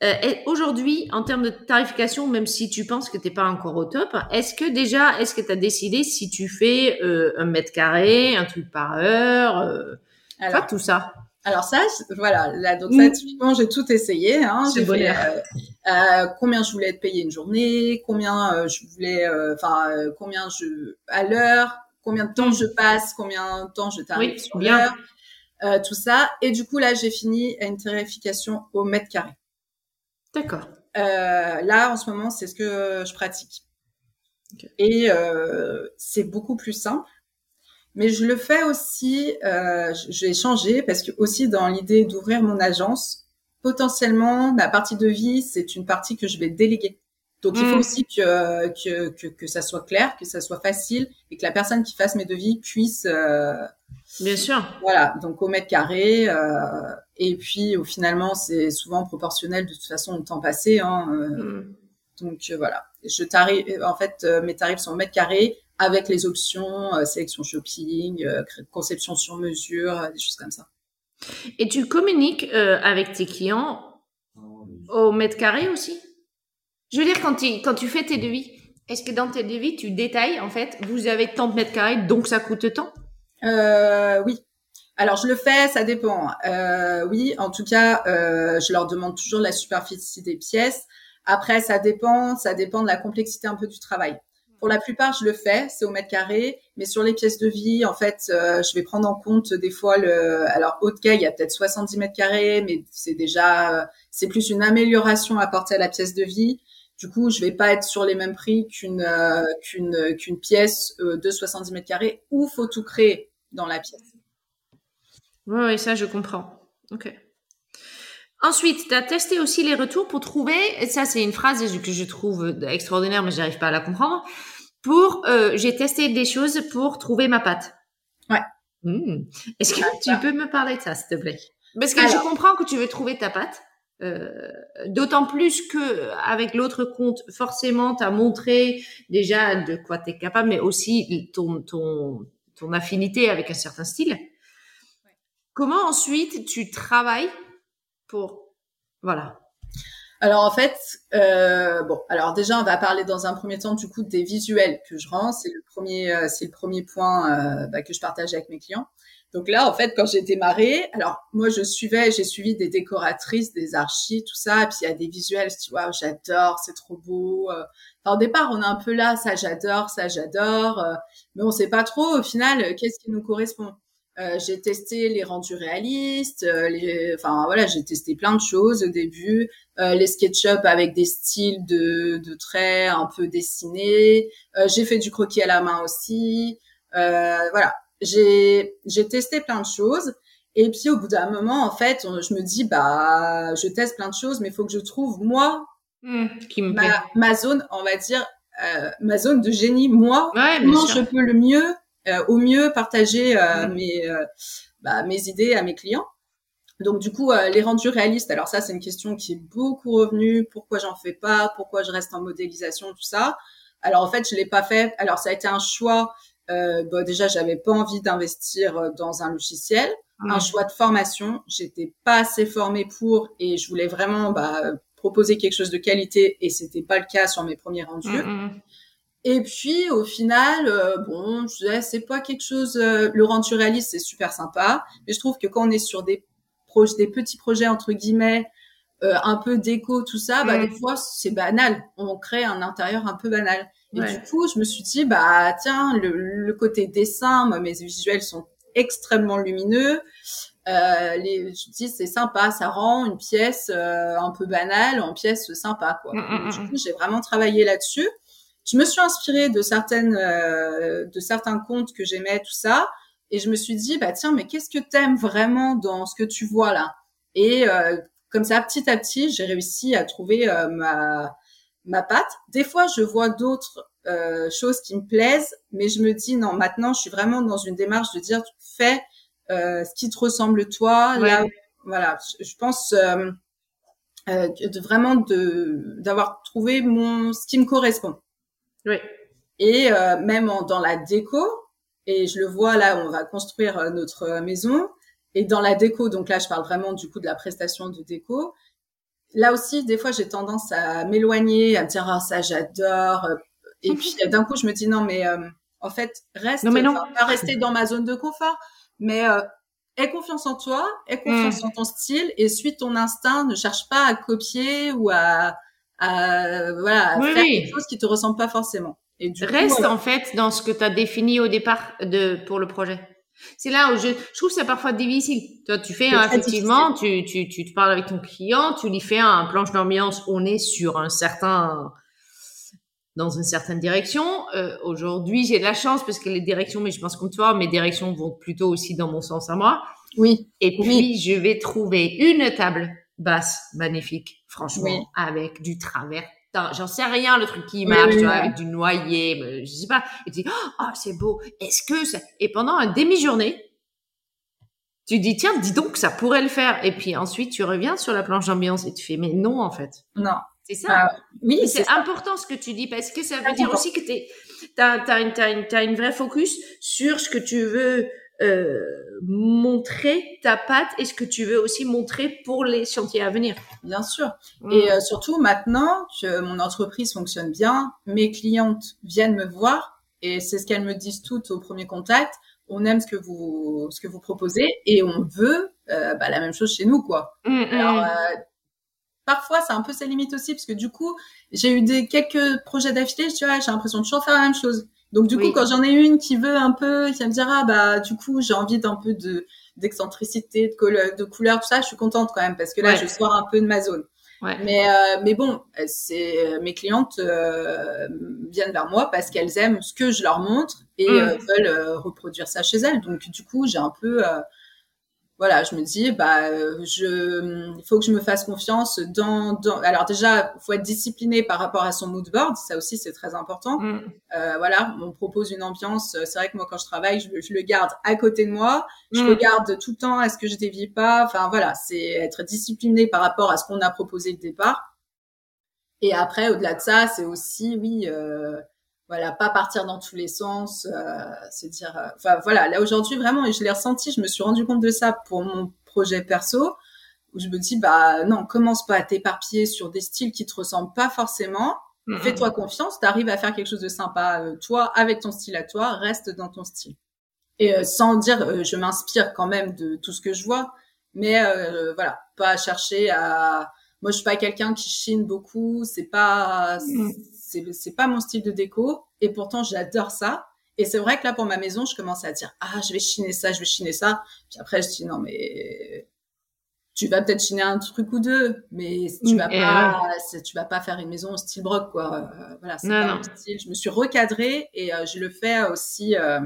Euh, Aujourd'hui, en termes de tarification, même si tu penses que tu n'es pas encore au top, est-ce que déjà, est-ce que tu as décidé si tu fais euh, un mètre carré, un truc par heure, euh, Alors, pas tout ça? Alors ça, voilà, là, donc Mm. ça, typiquement, j'ai tout essayé. Hein. C'est J'ai fait euh, euh, combien je voulais être payé une journée, combien je voulais, euh, enfin, euh, combien je à l'heure, combien de temps je passe, combien de temps je t'arrive Oui, sur l'heure, euh, tout ça. Et du coup, là, j'ai fini à une tarification au mètre carré. D'accord. Euh, là, en ce moment, c'est ce que je pratique. Et euh, c'est beaucoup plus simple. Mais je le fais aussi, euh, je vais changer parce que aussi dans l'idée d'ouvrir mon agence, potentiellement ma partie de vie, c'est une partie que je vais déléguer. Donc il faut mm. aussi que, que, que, que, ça soit clair, que ça soit facile et que la personne qui fasse mes devis puisse... Euh, Bien sûr. Voilà, donc au mètre carré. Euh, et puis au finalement, c'est souvent proportionnel de toute façon au temps passé. Hein, euh, mm. Donc voilà, je tarif, en fait, mes tarifs sont au mètre carré avec les options sélection shopping, conception sur mesure, des choses comme ça. Et tu communiques avec tes clients au mètre carré aussi? Je veux dire, quand tu, quand tu fais tes devis, est-ce que dans tes devis, tu détailles, en fait, vous avez tant de mètres carrés, donc ça coûte tant? Euh, Oui. Alors, je le fais, ça dépend. Euh, oui, en tout cas, euh, je leur demande toujours la superficie des pièces. Après, ça dépend, ça dépend de la complexité un peu du travail. Pour la plupart, je le fais, c'est au mètre carré, mais sur les pièces de vie, en fait, euh, je vais prendre en compte des fois le. Alors, haut de il y a peut-être 70 mètres carrés, mais c'est déjà, c'est plus une amélioration apportée à la pièce de vie. Du coup, je vais pas être sur les mêmes prix qu'une euh, qu'une qu'une pièce euh, de 70 mètres carrés où faut tout créer dans la pièce. Oui, oui, ça je comprends. Ok. Ensuite, tu as testé aussi les retours pour trouver, et ça c'est une phrase que je trouve extraordinaire, mais j'arrive pas à la comprendre. Pour, euh, j'ai testé des choses pour trouver ma pâte. Ouais. Hmm. Est-ce que tu peux me parler de ça, s'il te plaît? Parce que je comprends que tu veux trouver ta pâte. Euh, d'autant plus que avec l'autre compte, forcément, tu as montré déjà de quoi tu es capable, mais aussi ton, ton, ton affinité avec un certain style. Comment ensuite tu travailles pour... Voilà. Alors en fait, euh, bon, alors déjà on va parler dans un premier temps du coup des visuels que je rends. C'est le premier, euh, c'est le premier point bah, que je partage avec mes clients. Donc là, en fait, quand j'ai démarré, alors moi, je suivais, j'ai suivi des décoratrices, des archis, tout ça, et puis il y a des visuels, tu vois, j'adore, c'est trop beau. Euh. Enfin, au départ, on est un peu là, ça j'adore, ça j'adore, euh, mais on sait pas trop au final euh, qu'est-ce qui nous correspond. j'ai testé les rendus réalistes, les, enfin voilà, j'ai testé plein de choses au début, les SketchUp avec des styles de, de traits un peu dessinés. j'ai fait du croquis à la main aussi. voilà, j'ai j'ai testé plein de choses. Et puis au bout d'un moment en fait je me dis bah je teste plein de choses mais il faut que je trouve moi mmh, qui me ma, ma, zone on va dire euh, ma zone de génie moi. Comment je peux le mieux euh, au mieux partager euh, mmh. mes bah, mes idées à mes clients. Donc du coup les rendus réalistes alors ça c'est une question qui est beaucoup revenue. Pourquoi j'en fais pas? Pourquoi je reste en modélisation? Tout ça. Alors en fait je l'ai pas fait. Alors ça a été un choix euh, bah, déjà j'avais pas envie d'investir euh, dans un logiciel. Un choix de formation j'étais pas assez formée pour et je voulais vraiment bah, proposer quelque chose de qualité et c'était pas le cas sur mes premiers rendus. Mm, mm. et puis au final euh, bon je disais c'est pas quelque chose euh, le rendu réaliste c'est super sympa. Mais je trouve que quand on est sur des projets des petits projets entre guillemets un peu déco tout ça bah des fois c'est banal. On crée un intérieur un peu banal et du coup, je me suis dit, bah tiens, le, côté dessin, moi, mes visuels sont extrêmement lumineux. Euh, les, je me dis, c'est sympa, ça rend une pièce euh, un peu banale en pièce sympa. Quoi. Mm, mm, du mm, coup, j'ai vraiment travaillé là-dessus. Je me suis inspirée de certaines, euh, de certains contes que j'aimais, tout ça, et je me suis dit, bah tiens, mais qu'est-ce que t'aimes vraiment dans ce que tu vois là? Et euh, comme ça, petit à petit, j'ai réussi à trouver euh, ma ma patte. Des fois, je vois d'autres euh, choses qui me plaisent, mais je me dis non, maintenant, je suis vraiment dans une démarche de dire fais euh, ce qui te ressemble toi. Là, voilà, je, pense euh, euh, de vraiment de d'avoir trouvé mon ce qui me correspond. Oui. Et euh, même en, dans la déco, et je le vois là, on va construire euh, notre maison. Et dans la déco, donc là, je parle vraiment du coup de la prestation de déco là aussi, des fois, j'ai tendance à m'éloigner, à me dire, ah, ça, j'adore. Et mhm. puis, d'un coup, je me dis, non, mais euh, en fait, reste, non, mais non. pas rester dans ma zone de confort, mais euh, aie confiance en toi, aie confiance mm. en ton style et suis ton instinct. Ne cherche pas à copier ou à, à voilà, faire quelque chose qui te ressemble pas forcément. Et du Reste euh, en fait dans ce que tu as défini au départ de pour le projet. C'est là où je, je trouve que c'est parfois difficile. Toi, tu fais effectivement, tu, tu, tu te parles avec ton client, tu lui fais un planche d'ambiance, on est sur un certain dans une certaine direction. Euh, Aujourd'hui, j'ai de la chance parce que les directions, mais je pense comme toi, mes directions vont plutôt aussi dans mon sens à moi. Oui. Et puis, je vais trouver une table basse magnifique, franchement, avec du travers. J'en sais rien, le truc qui marche, tu vois, avec du noyer, je sais pas. Et tu dis, oh, c'est beau. Est-ce que ça... Et pendant un demi-journée, tu dis, tiens, dis donc, ça pourrait le faire. Et puis ensuite, tu reviens sur la planche d'ambiance et tu fais, mais non, en fait. Non. C'est ça. Ah, oui, c'est important ce que tu dis parce que ça veut dire aussi que tu as, as, une, as une vraie focus sur ce que tu veux euh, montrer ta patte et ce que tu veux aussi montrer pour les chantiers à venir. Bien sûr. Mm. Et euh, surtout maintenant que mon entreprise fonctionne bien, mes clientes viennent me voir et c'est ce qu'elles me disent toutes au premier contact. On aime ce que vous ce que vous proposez et on veut euh, bah, la même chose chez nous quoi. Mm, mm. Alors euh, parfois c'est un peu sa limite aussi parce que du coup j'ai eu des quelques projets d'affilée tu vois j'ai l'impression de toujours faire la même chose donc du coup quand j'en ai une qui veut un peu qui va me dire ah bah du coup j'ai envie d'un peu de d'excentricité de couleur de couleur tout ça je suis contente quand même parce que là je sors un peu de ma zone ouais. mais euh, mais bon c'est mes clientes euh, viennent vers moi parce qu'elles aiment ce que je leur montre et mm. euh, veulent reproduire ça chez elles donc du coup j'ai un peu voilà, je me dis, bah, je, il faut que je me fasse confiance dans, dans alors déjà, faut être discipliné par rapport à son mood board, ça aussi c'est très important. Mm. Euh, voilà, on propose une ambiance. C'est vrai que moi quand je travaille, je, je le garde à côté de moi, je mm. regarde tout le temps, est-ce que je dévie pas. Enfin voilà, c'est être discipliné par rapport à ce qu'on a proposé au départ. Et après, au-delà de ça, c'est aussi, oui. Euh, voilà, pas partir dans tous les sens, euh, se dire, euh, enfin voilà, là aujourd'hui vraiment, et je l'ai ressenti, je me suis rendu compte de ça pour mon projet perso, où je me dis bah non, commence pas à t'éparpiller sur des styles qui te ressemblent pas forcément, mm-hmm. fais-toi confiance, t'arrives à faire quelque chose de sympa, euh, toi avec ton style à toi, reste dans ton style. Et sans dire, je m'inspire quand même de tout ce que je vois, mais voilà, pas chercher à moi je suis pas quelqu'un qui chine beaucoup c'est pas mm c'est pas mon style de déco et pourtant j'adore ça. Et c'est vrai que là pour ma maison, je commence à dire ah je vais chiner ça, je vais chiner ça. Puis après je dis non mais tu vas peut-être chiner un truc ou deux, mais tu vas pas tu vas pas faire une maison au style broc quoi. Euh, voilà, c'est pas mon style. Je me suis recadrée et euh, je le fais aussi euh,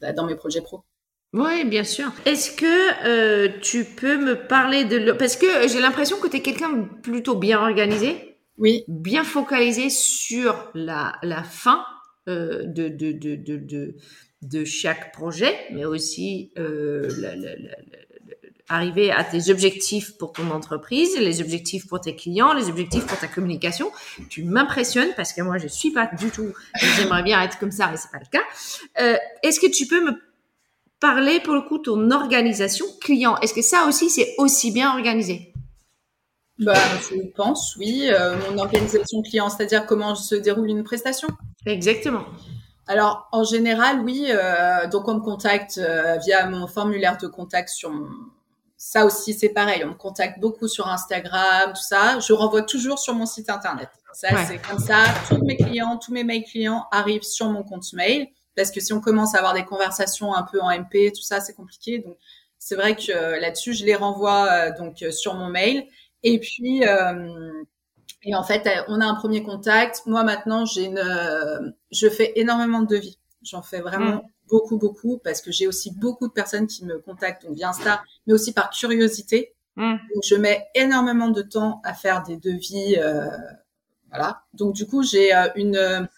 bah, dans mes projets pro. Oui, bien sûr. Est-ce que tu peux me parler de... Parce que j'ai l'impression que tu es quelqu'un plutôt bien organisé. Oui. Bien focalisé sur la, la fin euh, de, de, de, de, de, chaque projet, mais aussi euh, arriver à tes objectifs pour ton entreprise, les objectifs pour tes clients, les objectifs pour ta communication. Tu m'impressionnes parce que moi, je suis pas du tout. J'aimerais bien être comme ça, mais c'est pas le cas. Euh, Est-ce que tu peux me parler pour le coup ton organisation client? Est-ce que ça aussi, c'est aussi bien organisé? Bah, je pense, oui. Euh, mon organisation client, c'est-à-dire comment se déroule une prestation. Exactement. Alors, en général, oui. Euh, donc, on me contacte euh, via mon formulaire de contact sur mon... Ça aussi, c'est pareil. On me contacte beaucoup sur Instagram, tout ça. Je renvoie toujours sur mon site internet. Ça, c'est comme ça. Tous mes clients, tous mes mails clients arrivent sur mon compte mail. Parce que si on commence à avoir des conversations un peu en MP, tout ça, c'est compliqué. Donc, c'est vrai que là-dessus, je les renvoie donc sur mon mail. Et puis, euh, et en fait, on a un premier contact. Moi, maintenant, j'ai une, euh, je fais énormément de devis. J'en fais vraiment mm. beaucoup, beaucoup, parce que j'ai aussi beaucoup de personnes qui me contactent donc via Insta, mais aussi par curiosité. Mm. Donc, je mets énormément de temps à faire des devis. Euh, voilà. Donc, du coup, j'ai euh, une.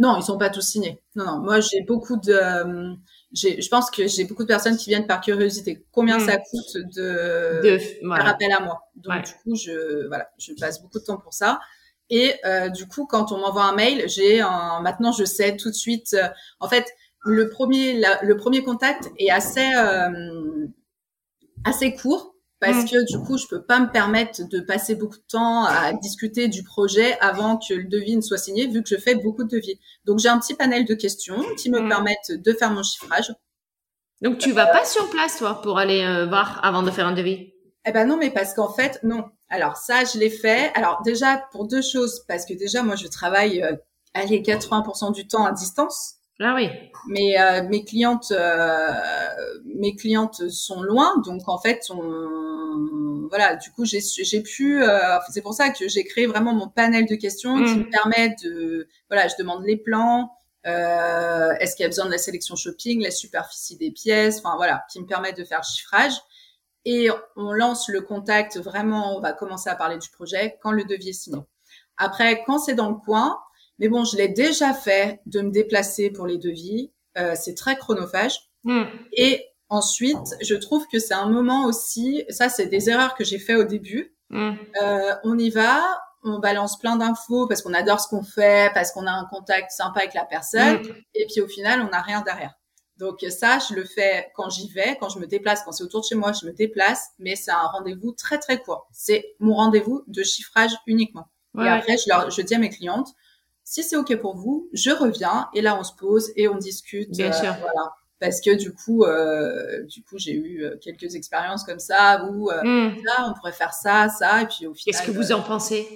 Euh, non, ils sont pas tous signés. Non, non. Moi, j'ai beaucoup de je pense que j'ai beaucoup de personnes qui viennent par curiosité. Combien hmm. ça coûte de, de faire appel à moi? Donc du coup, je voilà, je passe beaucoup de temps pour ça. Et euh, du coup, quand on m'envoie un mail, j'ai un... maintenant je sais tout de suite. Euh, en fait, le premier le premier contact est assez euh, assez court parce que du coup, je peux pas me permettre de passer beaucoup de temps à discuter du projet avant que le devis ne soit signé, vu que je fais beaucoup de devis. Donc, j'ai un petit panel de questions qui me mm. permettent de faire mon chiffrage. Donc, tu vas pas sur place, toi, pour aller euh, voir avant de faire un devis? Eh ben non, mais parce qu'en fait, non. Alors ça, je l'ai fait. Alors déjà pour deux choses, parce que déjà moi, je travaille, euh, allez, 80% du temps à distance. Ah oui. Mais euh, mes clientes, euh, mes clientes sont loin, donc en fait, on, voilà, du coup, j'ai j'ai pu, euh, c'est pour ça que j'ai créé vraiment mon panel de questions qui Mm. me permet de, voilà, je demande les plans, euh, est-ce qu'il y a besoin de la sélection shopping, la superficie des pièces, enfin voilà, qui me permet de faire le chiffrage. Et on lance le contact vraiment, on va commencer à parler du projet quand le devis est signé. Après, quand c'est dans le coin, mais bon, je l'ai déjà fait de me déplacer pour les devis. Euh, c'est très chronophage. Mm. Et ensuite, je trouve que c'est un moment aussi, ça c'est des erreurs que j'ai fait au début. Mm. Euh, on y va, on balance plein d'infos parce qu'on adore ce qu'on fait, parce qu'on a un contact sympa avec la personne. Mm. Et puis au final, on n'a rien derrière. Donc ça, je le fais quand j'y vais, quand je me déplace, quand c'est autour de chez moi, je me déplace, mais c'est un rendez-vous très très court. C'est mon rendez-vous de chiffrage uniquement. Ouais, Et après, je, leur, je dis à mes clientes, si c'est OK pour vous, je reviens et là, on se pose et on discute. euh, Bien sûr. Voilà. Parce que du coup, euh, du coup, j'ai eu euh, quelques expériences comme ça où euh, Mm. là, on pourrait faire ça, ça, et puis au final. Qu'est-ce que vous euh, en pensez?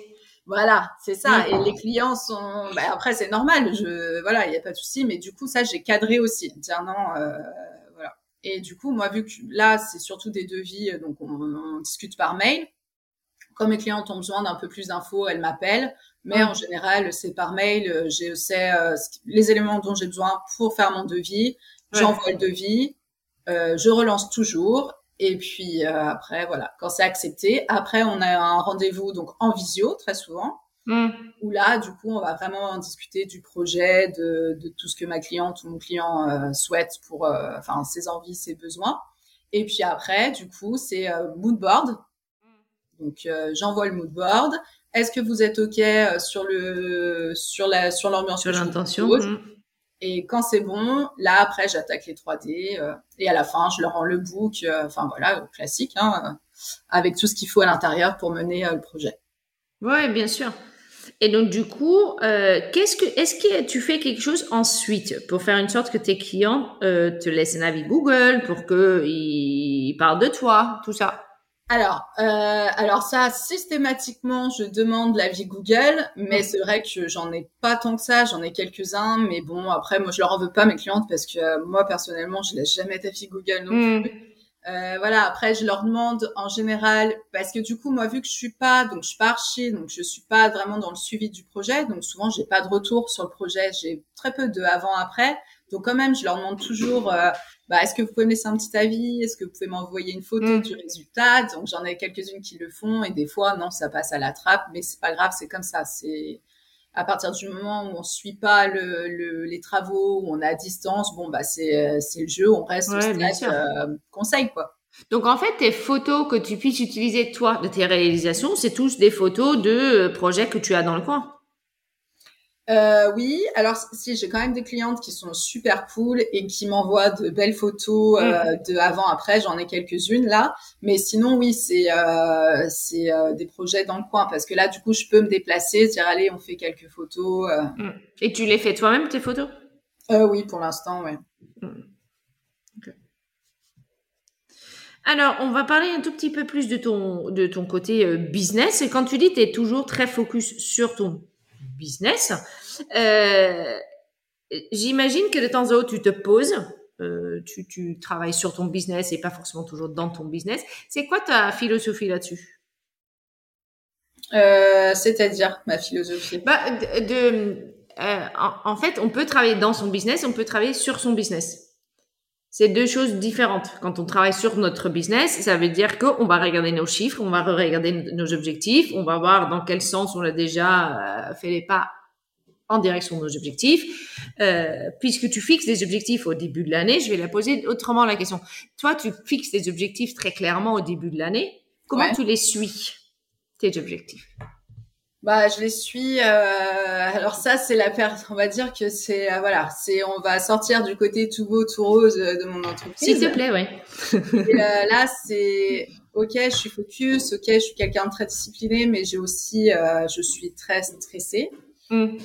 Voilà, c'est ça. Mm. Et les clients sont. Bah, après, c'est normal. Je voilà, il n'y a pas de souci. Mais du coup, ça, j'ai cadré aussi. Dire non, euh, voilà. Et du coup, moi, vu que là, c'est surtout des devis, euh, donc on, on discute par mail. Quand mes clientes ont besoin d'un peu plus d'infos, elles m'appellent. Mais en général, c'est par mail. euh, Je sais euh, les éléments dont j'ai besoin pour faire mon devis. Ouais. J'envoie le devis. euh, je relance toujours. Et puis euh, après, voilà, quand c'est accepté, après on a un rendez-vous donc en visio très souvent Mm. où là, du coup, on va vraiment discuter du projet, de, de tout ce que ma cliente ou mon client euh, souhaite pour, euh, enfin, ses envies, ses besoins. Et puis après, du coup, c'est euh, mood board. Donc, euh, j'envoie le mood board. Est-ce que vous êtes ok euh, sur le sur la sur l'ambiance Sur l'intention. Mm. Et quand c'est bon, là après, j'attaque les 3D euh, et à la fin, je leur rends le book. euh, Enfin voilà, classique, hein, euh, avec tout ce qu'il faut à l'intérieur pour mener le projet. Ouais, bien sûr. Et donc du coup, euh, qu'est-ce que, est-ce que tu fais quelque chose ensuite pour faire une sorte que tes clients euh, te laissent un avis Google pour que ils parlent de toi, tout ça? Alors, euh, alors ça, systématiquement, je demande l'avis Google, mais c'est vrai que j'en ai pas tant que ça, j'en ai quelques-uns, mais bon, après, moi, je leur en veux pas mes clientes parce que euh, moi, personnellement, je laisse jamais d'avis Google non Mm. plus. Euh, voilà, après, je leur demande en général, parce que du coup, moi, vu que je suis pas, donc je suis pas archi, donc je suis pas vraiment dans le suivi du projet, donc souvent, j'ai pas de retour sur le projet, j'ai très peu de avant-après, donc quand même, je leur demande toujours, euh, bah, est-ce que vous pouvez me laisser un petit avis? Est-ce que vous pouvez m'envoyer une photo Mm. du résultat? Donc j'en ai quelques-unes qui le font et des fois non, ça passe à la trappe, mais c'est pas grave, c'est comme ça. C'est à partir du moment où on suit pas le, le- les travaux, où on est à distance, bon bah c'est euh, le jeu, on reste Ouais, stade euh, conseil quoi. Donc en fait, tes photos que tu puisses utiliser toi de tes réalisations, c'est tous des photos de projets que tu as dans le coin. Euh, oui, alors si j'ai quand même des clientes qui sont super cool et qui m'envoient de belles photos euh, de avant après, j'en ai quelques-unes là, mais sinon oui, c'est euh, c'est euh, des projets dans le coin parce que là du coup je peux me déplacer, dire allez on fait quelques photos. euh. Mm. Et tu les fais toi-même tes photos? Euh, oui pour l'instant ouais. Alors, on va parler un tout petit peu plus de ton, de ton côté business. Et quand tu dis tu es toujours très focus sur ton business, euh, j'imagine que de temps en temps, tu te poses, euh, tu, tu travailles sur ton business et pas forcément toujours dans ton business. C'est quoi ta philosophie là-dessus? Euh, C'est-à-dire ma philosophie? bah, de, de- en, en fait, on peut travailler dans son business, on peut travailler sur son business. C'est deux choses différentes. Quand on travaille sur notre business, ça veut dire qu'on va regarder nos chiffres, on va regarder nos objectifs, on va voir dans quel sens on a déjà euh, fait les pas en direction de nos objectifs. Euh, puisque tu fixes des objectifs au début de l'année, je vais la poser autrement la question. Toi, tu fixes des objectifs très clairement au début de l'année. Comment Ouais. tu les suis, tes objectifs? Bah, je les suis. Euh, alors ça, c'est la perte. On va dire que c'est euh, voilà, c'est on va sortir du côté tout beau, tout rose euh, de mon entreprise. S'il te plaît, ouais. Et, euh, là, c'est ok, je suis focus, ok, je suis quelqu'un de très discipliné, mais j'ai aussi, euh, je suis très stressée. Mm.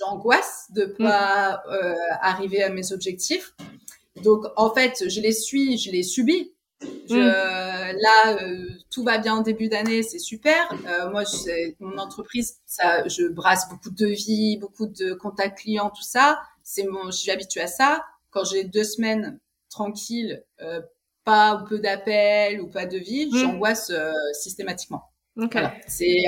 J'angoisse de pas euh, arriver à mes objectifs. Donc en fait, je les suis, je les subis. Je, Mm. Là, euh, tout va bien en début d'année, c'est super. Euh, moi, mon entreprise, ça, je brasse beaucoup de devis, beaucoup de contacts clients, tout ça. c'est mon, je suis habituée à ça. Quand j'ai deux semaines tranquilles, euh, pas ou peu d'appels ou pas de vie, Mm. j'angoisse euh, systématiquement. Ok. Voilà. C'est,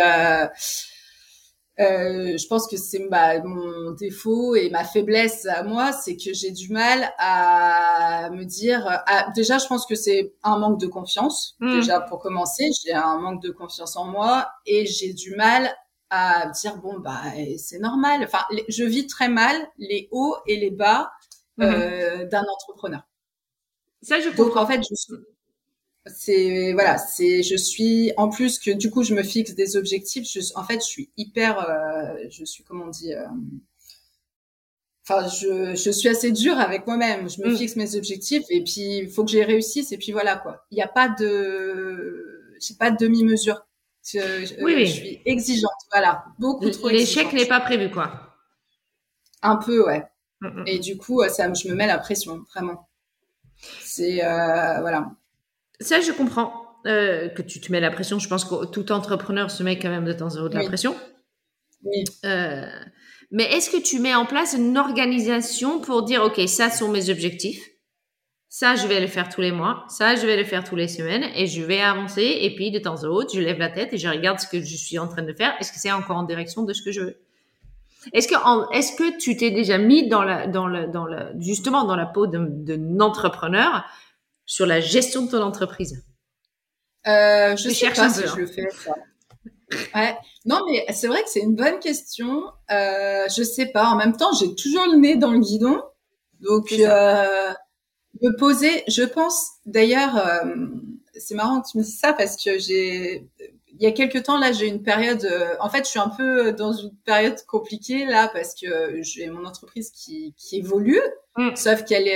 euh, je pense que c'est bah, mon défaut et ma faiblesse à moi, c'est que j'ai du mal à me dire. à- déjà, je pense que c'est un manque de confiance. Mm. Déjà pour commencer, j'ai un manque de confiance en moi et j'ai du mal à dire bon bah c'est normal. Enfin, je vis très mal les hauts et les bas euh, d'un entrepreneur. Ça, je Donc comprends. en fait, je suis, c'est voilà, c'est je suis en plus que du coup je me fixe des objectifs. Je, en fait, je suis hyper, euh, je suis comment on dit, euh, enfin je, je suis assez dure avec moi-même. Je me Mm. fixe mes objectifs et puis il faut que j'y réussisse et puis voilà quoi. Il n'y a pas de, j'ai pas de demi-mesure. Je, je- Oui, oui. je suis exigeante, voilà, beaucoup trop L'échec n'est pas prévu, quoi. Un peu, ouais. Mm, mm. Et du coup, ça, je me mets la pression, vraiment. C'est euh, voilà. Ça, je comprends euh, que tu te mets la pression. Je pense que tout entrepreneur se met quand même de temps en temps de la Oui. pression. Oui. Euh, mais est-ce que tu mets en place une organisation pour dire, OK, ça sont mes objectifs. Ça, je vais le faire tous les mois. Ça, je vais le faire tous les semaines. Et je vais avancer. Et puis, de temps en temps, je lève la tête et je regarde ce que je suis en train de faire. Est-ce que c'est encore en direction de ce que je veux? Est-ce que, est-ce que tu t'es déjà mis dans la, dans la, dans la, justement dans la peau d'un entrepreneur sur la gestion de ton entreprise? Euh, je Je sais pas si je hein. le fais. Ça. Ouais. Non, mais c'est vrai que c'est une bonne question. Euh, je sais pas. En même temps, j'ai toujours le nez dans le guidon, donc euh, me poser. Je pense. D'ailleurs, euh, c'est marrant que tu me dises ça parce que j'ai. Il y a quelques temps là, j'ai une période. en fait, je suis un peu dans une période compliquée là parce que j'ai mon entreprise qui, qui évolue, Mm. sauf qu'elle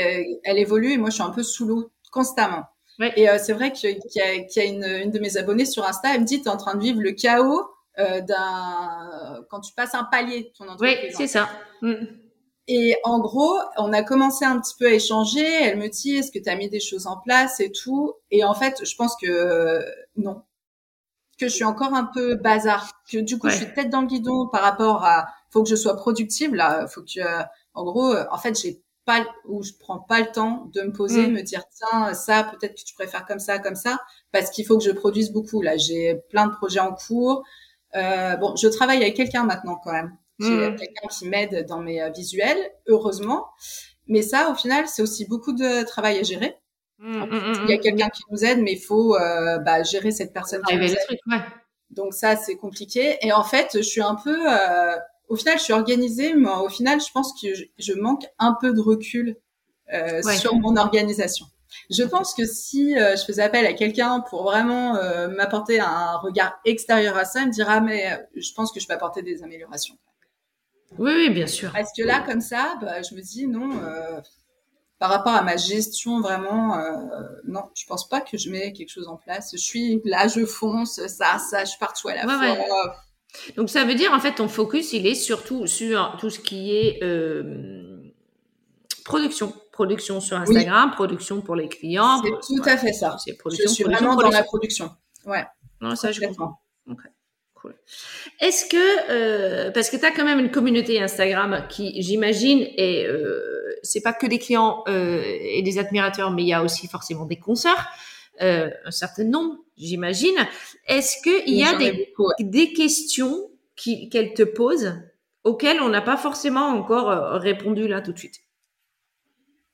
elle évolue et moi, je suis un peu sous l'eau constamment. Ouais. Et euh, c'est vrai qu'il y a, qu'il y a une, une de mes abonnées sur Insta, elle me dit, tu es en train de vivre le chaos euh, d'un quand tu passes un palier ton Oui, entreprise. c'est ça. Mm. Et en gros, on a commencé un petit peu à échanger. Elle me dit, est-ce que tu as mis des choses en place et tout? Et en fait, je pense que euh, non. Que je suis encore un peu bazar. Que du coup, Ouais. je suis tête dans le guidon par rapport à... faut que je sois productive, là. Faut que... en gros, en fait, j'ai pas... ou je prends pas le temps de me poser, Mm. me dire, tiens, ça, peut-être que tu préfères comme ça, comme ça. Parce qu'il faut que je produise beaucoup. Là, j'ai plein de projets en cours. Euh, bon, je travaille avec quelqu'un maintenant quand même. J'ai Mhm. quelqu'un qui m'aide dans mes euh, visuels, heureusement. Mais ça, au final, c'est aussi beaucoup de travail à gérer. Mm, mm, Il y a mm, quelqu'un qui nous aide, mais il faut euh, bah, gérer cette personne qui nous Arriver aide. le truc, ouais. Donc ça, c'est compliqué. Et en fait, je suis un peu... euh, au final, je suis organisée, mais au final, je pense que je, je manque un peu de recul euh, Ouais. sur mon organisation. Je pense que si euh, je faisais appel à quelqu'un pour vraiment euh, m'apporter un regard extérieur à ça, il me dira, mais je pense que je peux apporter des améliorations. Oui, oui, bien sûr. Parce que là, comme ça, bah, je me dis non. par rapport à ma gestion, vraiment, non, je pense pas que je mets quelque chose en place. Je suis là, je fonce, ça, ça, je pars tout à la Ouais, fois. Donc ça veut dire en fait ton focus il est surtout sur tout ce qui est euh, production, production sur Instagram, production pour les clients. C'est tout à fait ça. C'est Je production, suis production, vraiment dans la production. production. Ouais, Non, ça je comprends. complètement. Cool. Est-ce que euh, parce que tu as quand même une communauté Instagram qui j'imagine et euh, c'est pas que des clients euh, et des admirateurs mais il y a aussi forcément des consoeurs un certain nombre j'imagine est-ce que il y a des questions qu'elle te pose auxquelles on n'a pas forcément encore euh, répondu là tout de suite?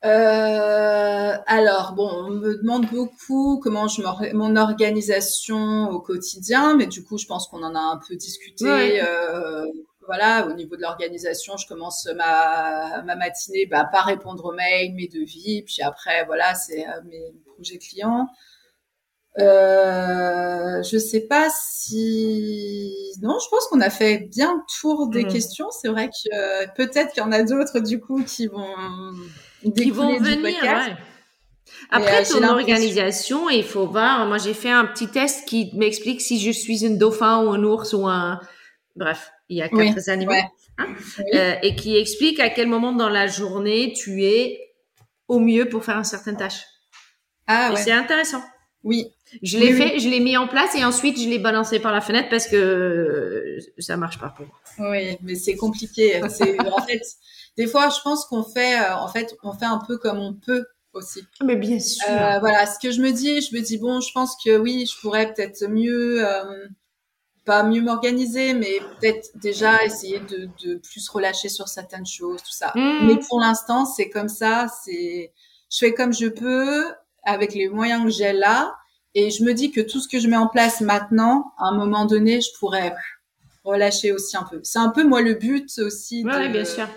Euh, alors, bon, on me demande beaucoup comment je mon organisation au quotidien, mais du coup, je pense qu'on en a un peu discuté. Ouais. Euh, voilà, au niveau de l'organisation, je commence ma, ma matinée bah, par répondre aux mails, mes devis, puis après, voilà, c'est euh, mes projets clients. Euh, je sais pas si non, je pense qu'on a fait bien le tour des Mhm. questions. C'est vrai que euh, peut-être qu'il y en a d'autres du coup qui vont Qui vont du venir. podcast. ouais. Après euh, ton organisation, il faut voir. Moi, j'ai fait un petit test qui m'explique si je suis un dauphin ou un ours ou un. Bref, il y a quatre Oui, animaux. ouais. hein, Oui. euh, et qui explique à quel moment dans la journée tu es au mieux pour faire une certaine tâche. Ah ouais. c'est intéressant. Oui. Je l'ai fait, je l'ai mis en place et ensuite je l'ai balancé par la fenêtre parce que ça marche pas pour moi. Oui, mais c'est compliqué. en fait, des fois, je pense qu'on fait, euh, en fait, on fait un peu comme on peut aussi. Mais bien sûr. Euh, voilà, ce que je me dis, je me dis bon, je pense que oui, je pourrais peut-être mieux, euh, pas mieux m'organiser, mais peut-être déjà essayer de, de, plus relâcher sur certaines choses, tout ça. Mmh. Mais pour l'instant, c'est comme ça, c'est, je fais comme je peux avec les moyens que j'ai là, et je me dis que tout ce que je mets en place maintenant, à un moment donné, je pourrais relâcher aussi un peu. C'est un peu moi le but aussi. de, bien sûr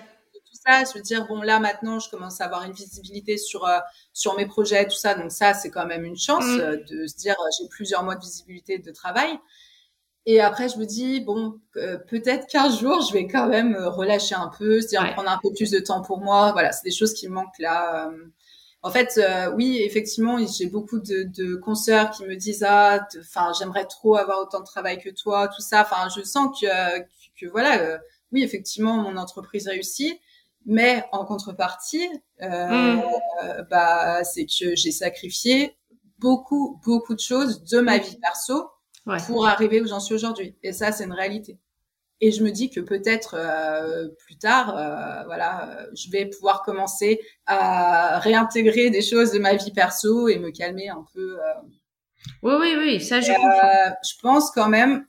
ça, je veux dire bon là maintenant je commence à avoir une visibilité sur euh, sur mes projets tout ça donc ça c'est quand même une chance mm. euh, de se dire euh, j'ai plusieurs mois de visibilité de travail et après je me dis bon peut-être qu'un jour je vais quand même relâcher un peu c'est-à-dire prendre un peu plus de temps pour moi voilà c'est des choses qui me manquent là en fait oui effectivement j'ai beaucoup de, de consoeurs qui me disent ah enfin j'aimerais trop avoir autant de travail que toi tout ça enfin je sens que que, voilà oui effectivement mon entreprise réussit mais en contrepartie, euh, mm. bah, c'est que j'ai sacrifié beaucoup, beaucoup de choses de ma vie perso pour arriver où j'en suis aujourd'hui. Et ça, c'est une réalité. Et je me dis que peut-être euh, plus tard, euh, voilà, je vais pouvoir commencer à réintégrer des choses de ma vie perso et me calmer un peu. Euh. Oui, oui, oui, ça je comprends. Je pense quand même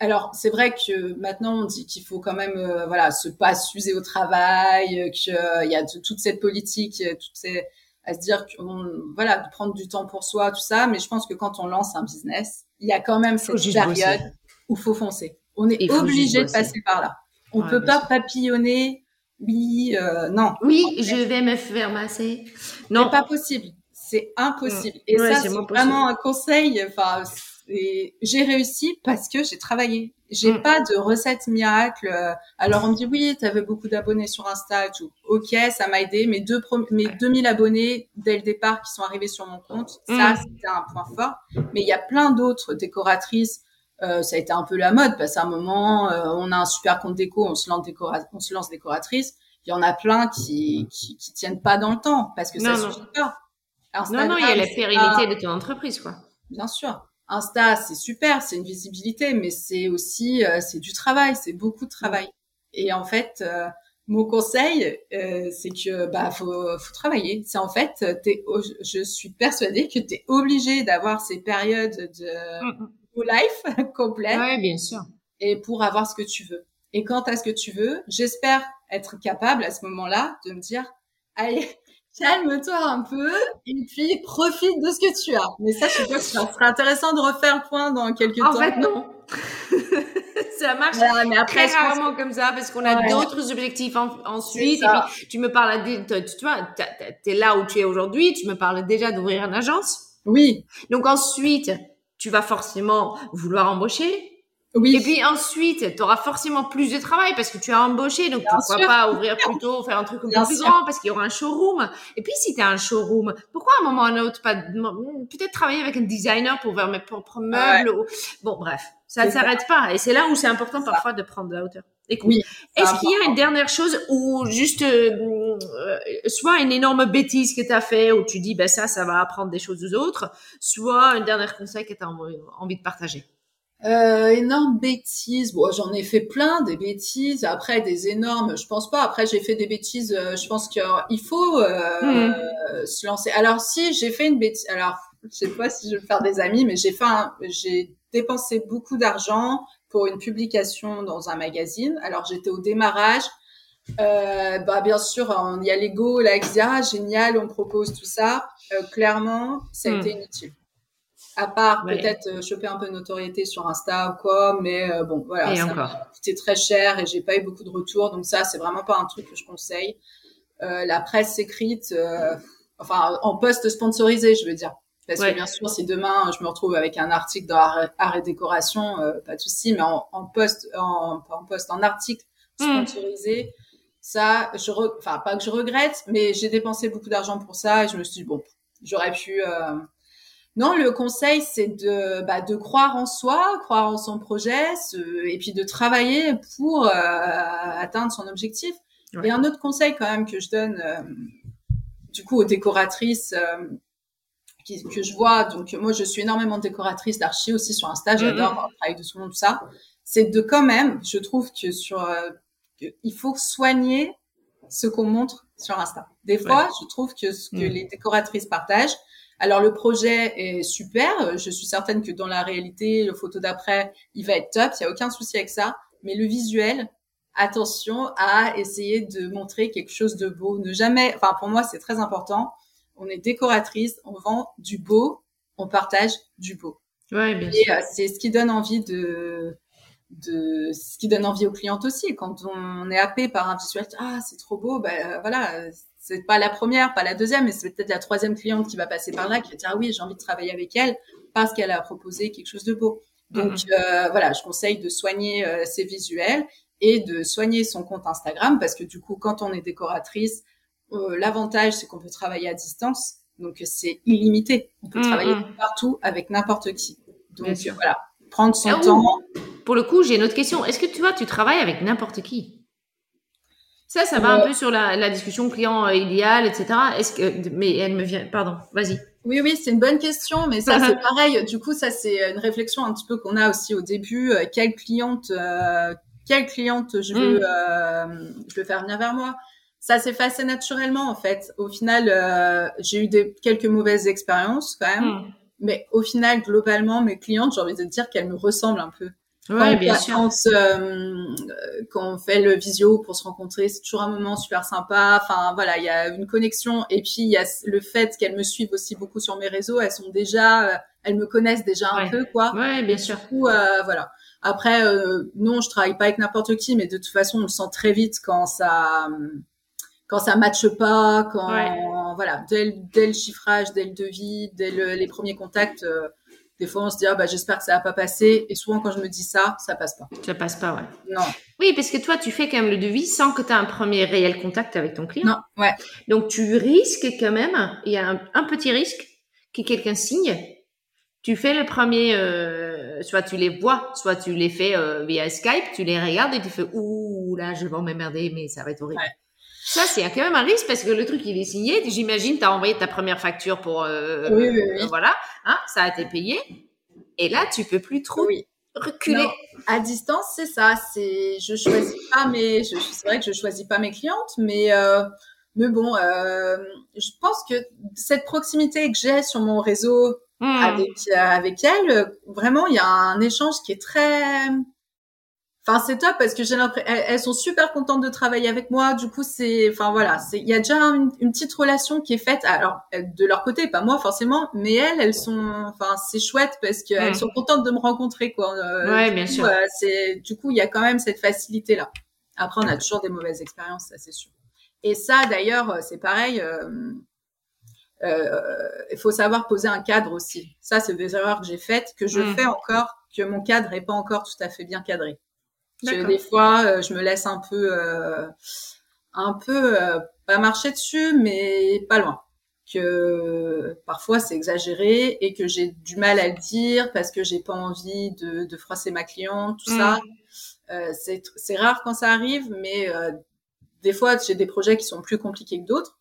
alors, c'est vrai que maintenant, on dit qu'il faut quand même, euh, voilà, se pas s'user au travail, euh, qu'il euh, y a toute cette politique, toutes ces, à se dire qu'on, voilà, de prendre du temps pour soi, tout ça. Mais je pense que quand on lance un business, il y a quand même cette période où faut foncer. On est obligé de passer par là. On peut pas papillonner. Oui, non. Oui, je vais me faire masser. Non, pas possible. C'est impossible. Et ça, c'est vraiment un conseil. Enfin, j'ai réussi parce que j'ai travaillé. J'ai mm. pas de recette miracle. Alors on me dit oui, tu avais beaucoup d'abonnés sur Insta et tout. Ok, ça m'a aidé. Mes deux mes 2000 abonnés dès le départ qui sont arrivés sur mon compte, ça mm. c'était un point fort. Mais il y a plein d'autres décoratrices. Euh, ça a été un peu la mode parce qu'à un moment, euh, on a un super compte déco, on se lance décora on se lance décoratrice. Il y en a plein qui, qui, qui tiennent pas dans le temps parce que ça suffit pas. non, non, il y a la pérennité de ton entreprise, quoi. Bien sûr. Insta, c'est super, c'est une visibilité, mais c'est aussi euh, c'est du travail, c'est beaucoup de travail. Et en fait, euh, mon conseil, euh, c'est que bah faut, faut travailler. C'est en fait, t'es, je suis persuadée que tu es obligé d'avoir ces périodes de life complète. Oui, bien sûr. Et pour avoir ce que tu veux. Et quant à ce que tu veux, j'espère être capable à ce moment-là de me dire, allez, calme-toi un peu et puis profite de ce que tu as. Mais ça, je pense que ça serait intéressant de refaire le point dans quelques temps. En fait, non. ça marche mais après, très rarement comme ça parce qu'on a d'autres objectifs ensuite. Et puis, tu me parles, tu vois, t'es là où tu es aujourd'hui, tu me parles déjà d'ouvrir une agence. Oui. Donc ensuite, tu vas forcément vouloir embaucher. Oui. Et puis ensuite, tu auras forcément plus de travail parce que tu as embauché, donc pourquoi pas ouvrir plutôt, faire un truc un peu plus grand parce qu'il y aura un showroom. Et puis si tu as un showroom, pourquoi à un moment ou à un autre pas peut-être travailler avec un designer pour faire mes propres meubles Bon bref, ça ne s'arrête pas et c'est là où c'est important parfois de prendre de la hauteur. Écoute, oui, est-ce qu'il y a une dernière chose ou juste euh, soit une énorme bêtise que tu as fait où tu dis ben ça ça va apprendre des choses aux autres, soit un dernier conseil que tu as envie de partager? Euh, énorme bêtises. Bon, j'en ai fait plein des bêtises. Après, des énormes, je pense pas. Après, j'ai fait des bêtises. Euh, je pense qu'il faut euh, hmm. se lancer. Alors, si j'ai fait une bêtise, alors je sais pas si je vais faire des amis, mais j'ai fait, j'ai dépensé beaucoup d'argent pour une publication dans un magazine. Alors, j'étais au démarrage. Euh, bah bien sûr, il y a l'ego, ah, génial, on propose tout ça. Euh, clairement, ça a hmm. été inutile à part peut-être euh, choper un peu de notoriété sur Insta ou quoi, mais euh, bon, voilà, ça coûté très cher et j'ai pas eu beaucoup de retours, donc ça, c'est vraiment pas un truc que je conseille. La presse écrite, enfin, en poste sponsorisé, je veux dire. Parce que bien sûr, si demain je me retrouve avec un article dans Art et Décoration, pas de souci, mais en, en poste, en, en poste, en article hmm. sponsorisé, ça, je, enfin, pas que je regrette, mais j'ai dépensé beaucoup d'argent pour ça et je me suis dit bon, j'aurais pu non, le conseil, c'est de, bah, de croire en soi, croire en son projet, et puis de travailler pour euh, atteindre son objectif. Et un autre conseil quand même que je donne, euh, du coup, aux décoratrices euh, que je vois, donc moi je suis énormément décoratrice d'archi aussi sur Insta, j'adore mm-hmm. le travail de monde, tout ça, c'est de quand même, je trouve que sur, euh, il faut soigner ce qu'on montre sur Insta. Des fois, je trouve que ce que mm. les décoratrices partagent, alors le projet est super, je suis certaine que dans la réalité, le photo d'après, il va être top, il y a aucun souci avec ça, mais le visuel, attention à essayer de montrer quelque chose de beau, ne jamais, enfin pour moi c'est très important on est décoratrice, on vend du beau, on partage du beau. Ouais, bien et euh, c'est ce qui donne envie de, de ce qui donne envie aux clientes aussi. Quand on est happé par un visuel, ah c'est trop beau, ben voilà, c'est pas la première, pas la deuxième, mais c'est peut-être la troisième cliente qui va passer par là qui va dire ah oui j'ai envie de travailler avec elle parce qu'elle a proposé quelque chose de beau. Donc euh, voilà, je conseille de soigner euh, ses visuels et de soigner son compte Instagram parce que du coup quand on est décoratrice euh, l'avantage, c'est qu'on peut travailler à distance, donc c'est illimité. On peut mm, travailler mm. partout avec n'importe qui. Donc voilà, prendre son ah, temps. Pour le coup, j'ai une autre question. Est-ce que tu vois, tu travailles avec n'importe qui? Ça, ça va un euh. peu sur la, discussion client euh, idéal, etc. Est-ce que, mais elle me vient, pardon, vas-y. Oui, oui, c'est une bonne question, mais ça, c'est pareil. Du coup, ça, c'est une réflexion un petit peu qu'on a aussi au début. quelle cliente, quelle cliente je veux, mm. je veux faire venir vers moi? Ça s'est passé naturellement en fait. Au final, euh, j'ai eu des, quelques mauvaises expériences quand même, hmm. mais au final, globalement, mes clientes, j'ai envie de dire qu'elles me ressemblent un peu. Ouais, bien sûr. Quand, euh, quand on fait le visio pour se rencontrer, c'est toujours un moment super sympa. Enfin voilà, il y a une connexion et puis il y a le fait qu'elles me suivent aussi beaucoup sur mes réseaux. Elles sont déjà, euh, elles me connaissent déjà un peu quoi. Ouais, bien sûr. Du coup, euh, voilà. Après, euh, non, je travaille pas avec n'importe qui, mais de toute façon, on le sent très vite quand ça quand ça matche pas, quand voilà, dès, le chiffrage, dès le devis, dès les premiers contacts, euh, des fois on se dit ah, bah j'espère que ça va pas passer. Et souvent quand je me dis ça, ça passe pas. Ça passe pas, ouais. Non. Oui, parce que toi tu fais quand même le devis sans que tu aies un premier réel contact avec ton client. Non, ouais. Donc tu risques quand même, il y a un, petit risque que quelqu'un signe. Tu fais le premier, euh, soit tu les vois, soit tu les fais euh, via Skype, tu les regardes et tu fais ouh là je vais m'emmerder, mais ça va être horrible. Ça, c'est quand même un risque parce que le truc, il est signé. J'imagine, tu as envoyé ta première facture pour... Euh, oui, oui, oui. voilà, hein, ça a été payé. Et là, tu peux plus trop reculer. à distance, c'est ça. C'est, je choisis pas mes... C'est vrai que je choisis pas mes clientes, mais... Euh, mais bon, euh, je pense que cette proximité que j'ai sur mon réseau hmm. avec, avec elle, vraiment, il y a un échange qui est très Enfin, c'est top parce que j'ai l'impression, elles, sont super contentes de travailler avec moi. Du coup, c'est, enfin voilà, c'est, il y a déjà une, petite relation qui est faite. Alors, de leur côté, pas moi forcément, mais elles, elles sont, enfin, c'est chouette parce qu'elles mm. sont contentes de me rencontrer, quoi. Euh, ouais, bien sûr. Euh, c'est, du coup, il y a quand même cette facilité là. Après, on a toujours des mauvaises expériences, ça c'est sûr. Et ça, d'ailleurs, euh, c'est pareil. Il faut savoir poser un cadre aussi. Ça, c'est des erreurs que j'ai faites, que je mm. fais encore, que mon cadre est pas encore tout à fait bien cadré des fois, euh, je me laisse un peu, euh, un peu euh, pas marcher dessus, mais pas loin. Que parfois c'est exagéré et que j'ai du mal à le dire parce que j'ai pas envie de, de froisser ma cliente, tout ça. Mm. c'est rare quand ça arrive, mais des fois j'ai des projets qui sont plus compliqués que d'autres.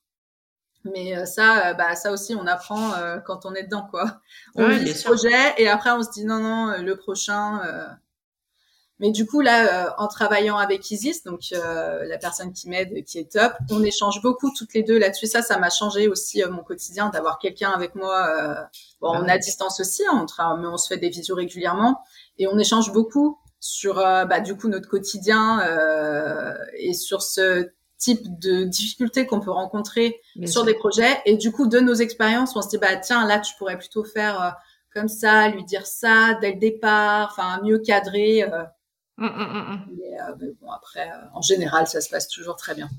Mais ça, bah ça aussi, on apprend quand on est dedans, quoi. On vit ce projet et après on se dit non, non, le prochain, mais du coup, là, euh, en travaillant avec Isis, donc euh, la personne qui m'aide, qui est top, on échange beaucoup toutes les deux là-dessus. Ça, ça m'a changé aussi euh, mon quotidien d'avoir quelqu'un avec moi. bon, on a distance aussi, hein, on mais on se fait des visios régulièrement et on échange beaucoup sur, bah, du coup, notre quotidien et sur ce type de difficultés qu'on peut rencontrer sur des projets. Et du coup, de nos expériences, on se dit, bah tiens, là, tu pourrais plutôt faire comme ça, lui dire ça dès le départ, enfin mieux cadrer. Hum, hum, hum, euh, mais, bon, après, euh, en général, ça se passe toujours très bien.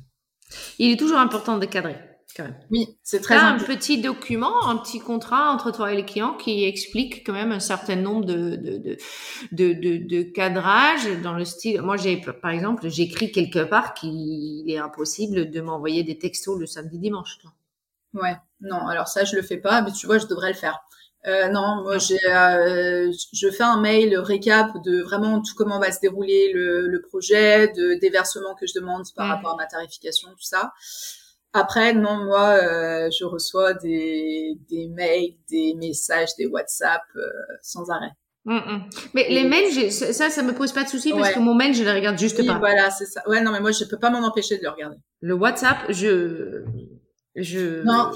Il est toujours important de cadrer, quand même. Oui, c'est très important. un petit document, un petit contrat entre toi et les clients qui explique quand même un certain nombre de, de, de, de, de, cadrage dans le style. Moi, j'ai, par exemple, j'écris quelque part qu'il est impossible de m'envoyer des textos le samedi dimanche. Toi. Ouais, non, alors ça, je le fais pas, mais tu vois, je devrais le faire. Euh, non, moi j'ai, euh, je fais un mail récap de vraiment tout comment va se dérouler le, le projet, de des versements que je demande par rapport à ma tarification, tout ça. Après, non, moi, euh, je reçois des, des mails, des messages, des WhatsApp euh, sans arrêt. Mm, mm. Mais les mails, ça, ça me pose pas de souci parce que mon mail, je les regarde juste oui, pas. Voilà, c'est ça. Ouais, non, mais moi, je peux pas m'en empêcher de le regarder. Le WhatsApp, je, je. Non.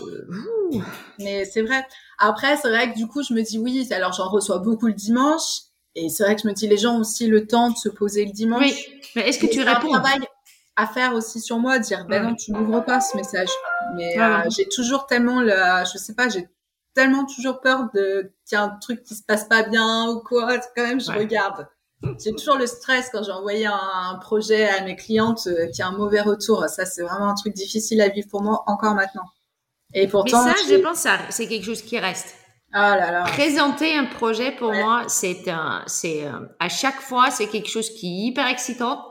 Mais c'est vrai. Après, c'est vrai que du coup, je me dis oui. Alors, j'en reçois beaucoup le dimanche, et c'est vrai que je me dis les gens ont aussi le temps de se poser le dimanche. Oui. Mais est-ce que tu réponds à faire aussi sur moi, dire ben non, tu n'ouvres pas ce message. Mais euh, j'ai toujours tellement le, je sais pas, j'ai tellement toujours peur de qu'il y a un truc qui se passe pas bien ou quoi. Quand même, je regarde. J'ai toujours le stress quand j'ai envoyé un, projet à mes clientes euh, qui a un mauvais retour. Ça, c'est vraiment un truc difficile à vivre pour moi encore maintenant. Et pourtant, Mais ça, je pense, ça, c'est quelque chose qui reste. Ah là là. Présenter un projet pour moi, c'est un, c'est euh, à chaque fois, c'est quelque chose qui est hyper excitant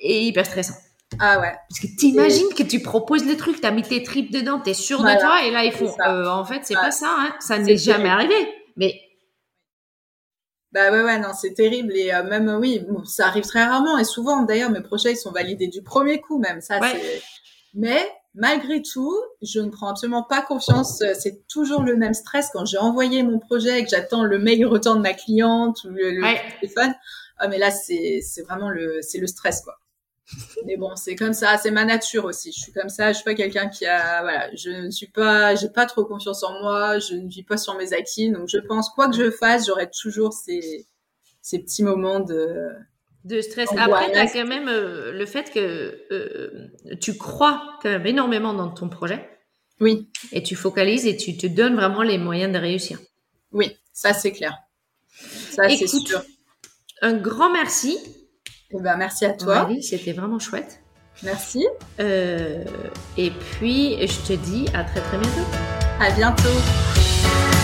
et hyper stressant. Ah ouais. Parce que t'imagines que tu proposes le truc, t'as mis tes tripes dedans, t'es sûr de toi, et là ils font, euh, en fait c'est pas ça, hein. ça n'est jamais arrivé. Mais bah ouais ouais non c'est terrible et euh, même oui ça arrive très rarement et souvent d'ailleurs mes projets ils sont validés du premier coup même ça c'est mais malgré tout je ne prends absolument pas confiance c'est toujours le même stress. Quand j'ai envoyé mon projet et que j'attends le mail retour de ma cliente ou le, téléphone ah mais là c'est c'est vraiment le c'est le stress quoi. Mais bon, c'est comme ça, c'est ma nature aussi. Je suis comme ça, je suis pas quelqu'un qui a, voilà, je ne suis pas, j'ai pas trop confiance en moi, je ne vis pas sur mes acquis, donc je pense quoi que je fasse, j'aurai toujours ces, ces petits moments de, de stress. Après, tu as quand même euh, le fait que euh, tu crois quand même énormément dans ton projet. Oui. Et tu focalises et tu te donnes vraiment les moyens de réussir. Oui, ça c'est clair. Ça c'est sûr. Un grand merci eh ben, merci à toi. c'était vraiment chouette. Merci. Euh, et puis, je te dis à très très bientôt. À bientôt.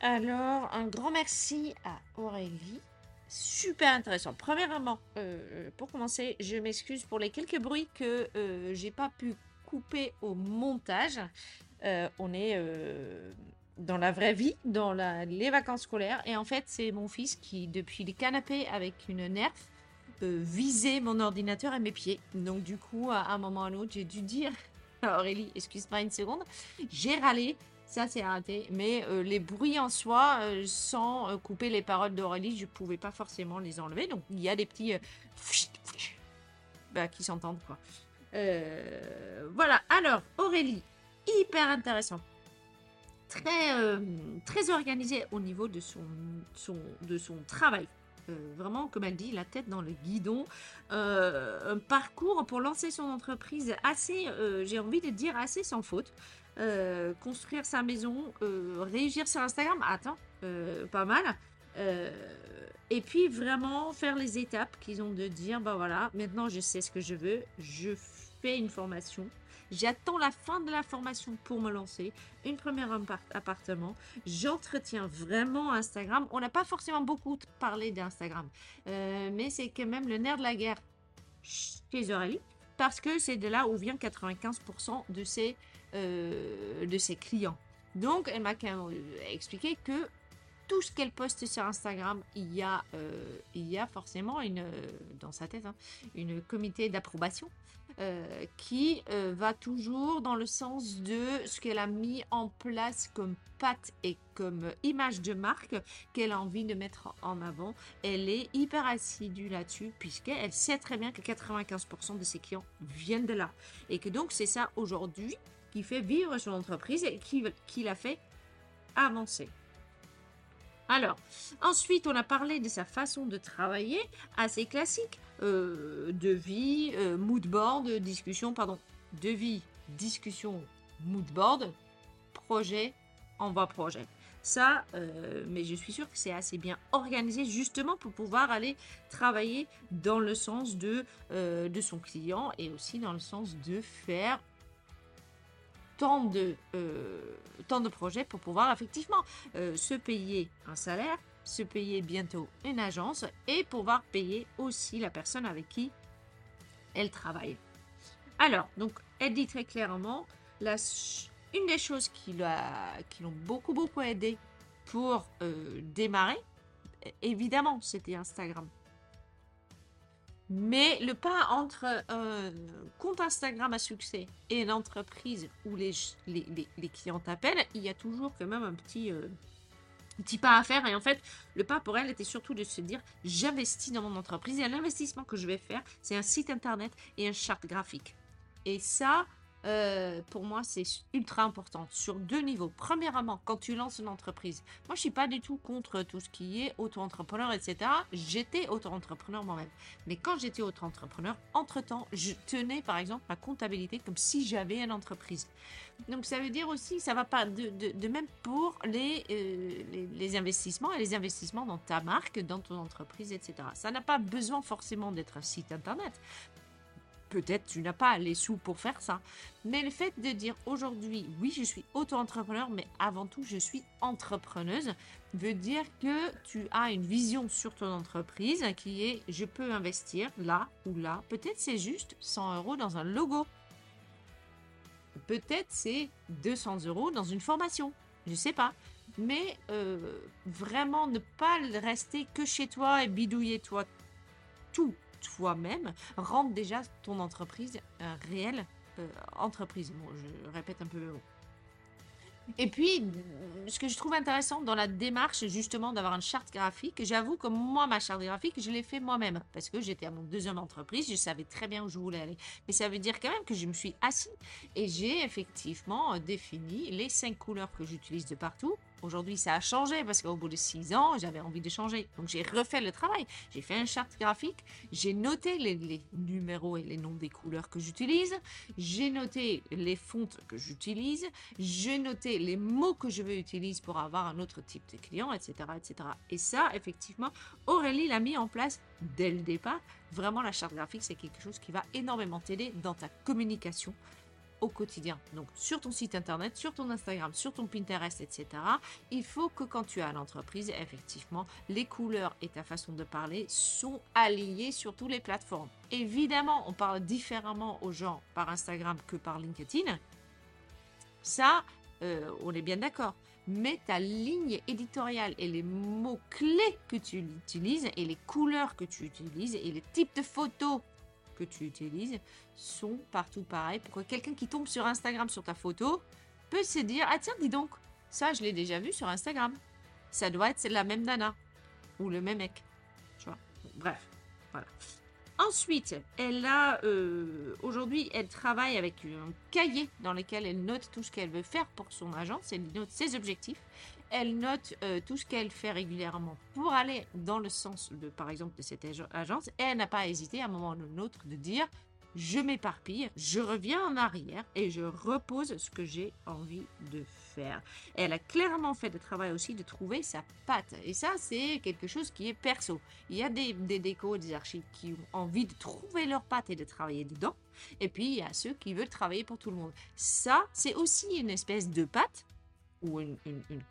Alors, un grand merci à Aurélie. Super intéressant. Premièrement, euh, pour commencer, je m'excuse pour les quelques bruits que euh, j'ai pas pu couper au montage. on est dans la vraie vie, dans les vacances scolaires. Et en fait, c'est mon fils qui, depuis les canapés avec une nerf, euh, visait mon ordinateur à mes pieds. Donc du coup, à un moment ou à un autre, j'ai dû dire Aurélie, excuse-moi une seconde, j'ai râlé. Ça, c'est raté. Mais euh, les bruits en soi, euh, sans couper les paroles d'Aurélie, je ne pouvais pas forcément les enlever. Donc, il y a des petits... Bah, qui s'entendent, quoi. voilà. Alors, Aurélie, hyper intéressant très, euh, très organisé au niveau de son, de son travail. Euh, vraiment, comme elle dit, la tête dans le guidon. Euh, un parcours pour lancer son entreprise assez, j'ai envie de dire, assez sans faute. Construire sa maison, réagir sur Instagram, attends, pas mal. et puis vraiment faire les étapes qu'ils ont de dire, bah voilà, maintenant je sais ce que je veux, je fais une formation, J'attends la fin de la formation pour me lancer. Une première appartement. J'entretiens vraiment Instagram. On n'a pas forcément beaucoup parlé d'Instagram, euh, mais c'est quand même le nerf de la guerre chez Aurélie parce que c'est de là où vient 95% de ses, euh, de ses clients. Donc, elle m'a expliqué que tout ce qu'elle poste sur Instagram, il y a, euh, forcément une, dans sa tête, hein, une comité d'approbation euh, qui euh, va toujours dans le sens de ce qu'elle a mis en place comme patte et comme image de marque qu'elle a envie de mettre en avant. Elle est hyper assidue là-dessus puisqu'elle sait très bien que 95% de ses clients viennent de là. Et que donc c'est ça aujourd'hui qui fait vivre son entreprise et qui, qui la fait avancer. Alors, ensuite, on a parlé de sa façon de travailler, assez classique, euh, de euh, mood board, discussion, pardon, de vie, discussion, mood board, projet, envoi projet. Ça, euh, mais je suis sûre que c'est assez bien organisé justement pour pouvoir aller travailler dans le sens de, de son client et aussi dans le sens de faire tant de, euh, tant de projets pour pouvoir effectivement euh, se payer un salaire, se payer bientôt une agence et pouvoir payer aussi la personne avec qui elle travaille. Alors, donc, elle dit très clairement, la, une des choses qui l'ont beaucoup, beaucoup aidé pour euh, démarrer, évidemment, c'était Instagram. Mais le pas entre un compte Instagram à succès et une entreprise où les, les, clients t'appellent, il y a toujours quand même un petit, euh, petit pas à faire. Et en fait, le pas pour elle était surtout de se dire j'investis dans mon entreprise et l'investissement que je vais faire, c'est un site internet et un charte graphique. Et ça, euh, pour moi, c'est ultra important sur deux niveaux. Premièrement, quand tu lances une entreprise, moi, je suis pas du tout contre tout ce qui est auto-entrepreneur, etc. J'étais auto-entrepreneur moi-même. Mais quand j'étais auto-entrepreneur, entre-temps, je tenais, par exemple, ma comptabilité comme si j'avais une entreprise. Donc, ça veut dire aussi, ça va pas de, même pour euh, les investissements et les investissements dans ta marque, dans ton entreprise, etc. Ça n'a pas besoin forcément d'être un site internet peut-être tu n'as pas les sous pour faire ça. Mais le fait de dire aujourd'hui, oui, je suis auto-entrepreneur, mais avant tout, je suis entrepreneuse, veut dire que tu as une vision sur ton entreprise qui est, je peux investir là ou là. Peut-être c'est juste 100 euros dans un logo. Peut-être c'est 200 euros dans une formation. Je ne sais pas. Mais euh, vraiment ne pas rester que chez toi et bidouiller toi tout toi-même, rendre déjà ton entreprise un réelle euh, entreprise. Bon, je répète un peu le Et puis, ce que je trouve intéressant dans la démarche, justement, d'avoir une charte graphique, j'avoue que moi, ma charte graphique, je l'ai fait moi-même parce que j'étais à mon deuxième entreprise, je savais très bien où je voulais aller. Mais ça veut dire quand même que je me suis assis et j'ai effectivement défini les cinq couleurs que j'utilise de partout Aujourd'hui, ça a changé parce qu'au bout de six ans, j'avais envie de changer. Donc, j'ai refait le travail. J'ai fait un charte graphique. J'ai noté les, numéros et les noms des couleurs que j'utilise. J'ai noté les fontes que j'utilise. J'ai noté les mots que je veux utiliser pour avoir un autre type de client, etc., etc. Et ça, effectivement, Aurélie l'a mis en place dès le départ. Vraiment, la charte graphique, c'est quelque chose qui va énormément t'aider dans ta communication au quotidien. Donc sur ton site internet, sur ton Instagram, sur ton Pinterest, etc. Il faut que quand tu as l'entreprise, effectivement, les couleurs et ta façon de parler sont alignées sur toutes les plateformes. Évidemment, on parle différemment aux gens par Instagram que par LinkedIn. Ça, euh, on est bien d'accord. Mais ta ligne éditoriale et les mots-clés que tu utilises et les couleurs que tu utilises et les types de photos que tu utilises sont partout pareils. Pourquoi quelqu'un qui tombe sur Instagram sur ta photo peut se dire Ah tiens, dis donc, ça je l'ai déjà vu sur Instagram. Ça doit être la même nana ou le même mec. Tu vois Bref, voilà. Ensuite, elle a euh, aujourd'hui, elle travaille avec un cahier dans lequel elle note tout ce qu'elle veut faire pour son agence. Elle note ses objectifs. Elle note euh, tout ce qu'elle fait régulièrement pour aller dans le sens de, par exemple, de cette agence. Et elle n'a pas hésité à un moment ou un autre de dire je m'éparpille, je reviens en arrière et je repose ce que j'ai envie de faire. elle a clairement fait le travail aussi de trouver sa patte. Et ça, c'est quelque chose qui est perso. Il y a des, des décos, des archives qui ont envie de trouver leur patte et de travailler dedans. Et puis, il y a ceux qui veulent travailler pour tout le monde. Ça, c'est aussi une espèce de patte ou une,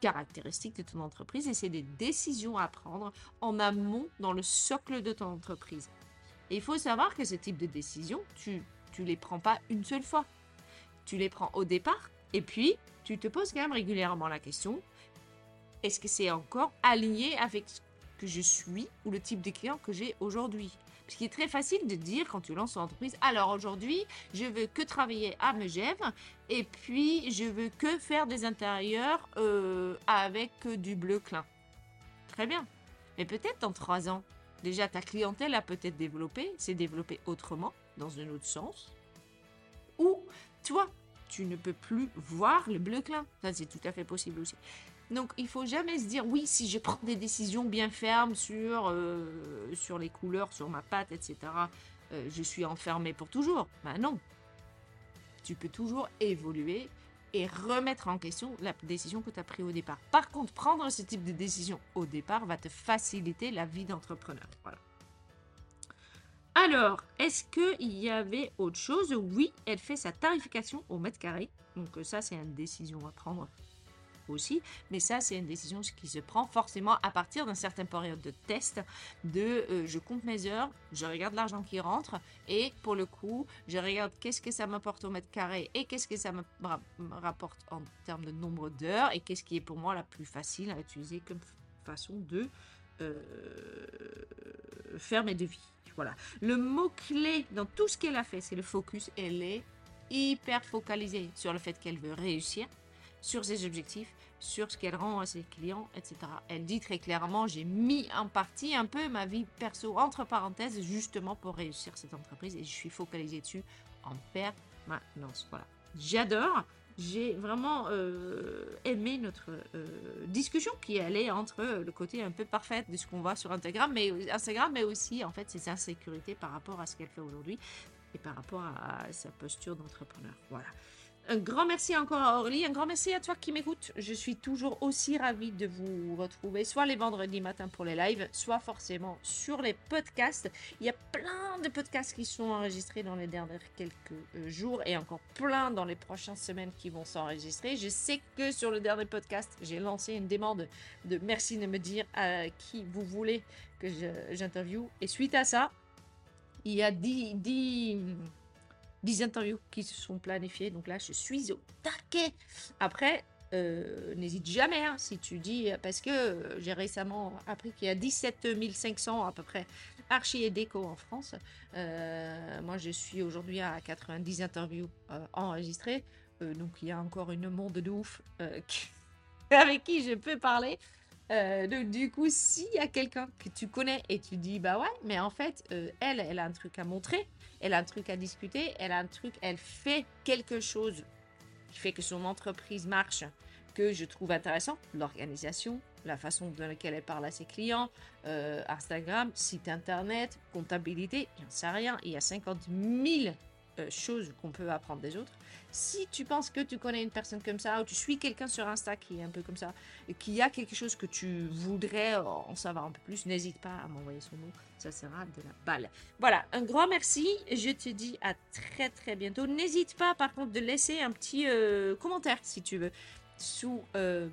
caractéristique de ton entreprise et c'est des décisions à prendre en amont dans le socle de ton entreprise. Il faut savoir que ce type de décision, tu ne les prends pas une seule fois. Tu les prends au départ et puis tu te poses quand même régulièrement la question, est-ce que c'est encore aligné avec ce que je suis ou le type de client que j'ai aujourd'hui? Ce qui est très facile de dire quand tu lances ton entreprise, alors aujourd'hui, je veux que travailler à Megève et puis je veux que faire des intérieurs euh, avec du bleu clin. Très bien. Mais peut-être dans trois ans, Déjà, ta clientèle a peut-être développé, s'est développée autrement, dans un autre sens. Ou toi, tu ne peux plus voir le bleu clin. Ça, c'est tout à fait possible aussi. Donc, il faut jamais se dire, oui, si je prends des décisions bien fermes sur, euh, les couleurs, sur ma pâte, etc., euh, je suis enfermé pour toujours. Ben non. Tu peux toujours évoluer et remettre en question la décision que tu as prise au départ. Par contre, prendre ce type de décision au départ va te faciliter la vie d'entrepreneur. Alors, est-ce qu'il y avait autre chose? Oui, elle fait sa tarification au mètre carré. Donc ça, c'est une décision à prendre aussi. Mais ça, c'est une décision qui se prend forcément à partir d'une certaine période de test, de euh, je compte mes heures, je regarde l'argent qui rentre et pour le coup, je regarde qu'est-ce que ça m'apporte au mètre carré et qu'est-ce que ça me rapporte en termes de nombre d'heures et qu'est-ce qui est pour moi la plus facile à utiliser comme façon de euh, faire mes devis. Voilà. Le mot-clé dans tout ce qu'elle a fait, c'est le focus. Elle est hyper focalisée sur le fait qu'elle veut réussir, sur ses objectifs, sur ce qu'elle rend à ses clients, etc. Elle dit très clairement, j'ai mis en partie un peu ma vie perso entre parenthèses justement pour réussir cette entreprise et je suis focalisée dessus en permanence. Voilà. J'adore. J'ai vraiment euh, aimé notre euh, discussion qui allait entre le côté un peu parfait de ce qu'on voit sur Instagram, mais Instagram, mais aussi en fait ses insécurités par rapport à ce qu'elle fait aujourd'hui et par rapport à sa posture d'entrepreneur. Voilà. Un grand merci encore à Orly, un grand merci à toi qui m'écoutes. Je suis toujours aussi ravie de vous retrouver, soit les vendredis matins pour les lives, soit forcément sur les podcasts. Il y a plein de podcasts qui sont enregistrés dans les derniers quelques euh, jours et encore plein dans les prochaines semaines qui vont s'enregistrer. Je sais que sur le dernier podcast, j'ai lancé une demande de merci de me dire à qui vous voulez que j'interviewe. Et suite à ça, il y a 10, 10, interviews qui se sont planifiées. Donc là, je suis au taquet. Après, euh, n'hésite jamais hein, si tu dis, parce que j'ai récemment appris qu'il y a 17 500 à peu près archi et déco en France. Euh, moi, je suis aujourd'hui à 90 interviews euh, enregistrées. donc, il y a encore une monde de ouf avec qui je peux parler. Euh, donc, du coup, s'il y a quelqu'un que tu connais et tu dis, bah ouais, mais en fait, euh, elle, elle a un truc à montrer, elle a un truc à discuter, elle a un truc, elle fait quelque chose qui fait que son entreprise marche, que je trouve intéressant, l'organisation, la façon dans laquelle elle parle à ses clients, euh, Instagram, site internet, comptabilité, j'en sais rien, il y a 50 000 euh, choses qu'on peut apprendre des autres. Si tu penses que tu connais une personne comme ça, ou tu suis quelqu'un sur Insta qui est un peu comme ça, et qui a quelque chose que tu voudrais en savoir un peu plus, n'hésite pas à m'envoyer son nom, ça sera de la balle. Voilà, un grand merci, je te dis à très très bientôt. N'hésite pas par contre de laisser un petit euh, commentaire si tu veux sous... Euh,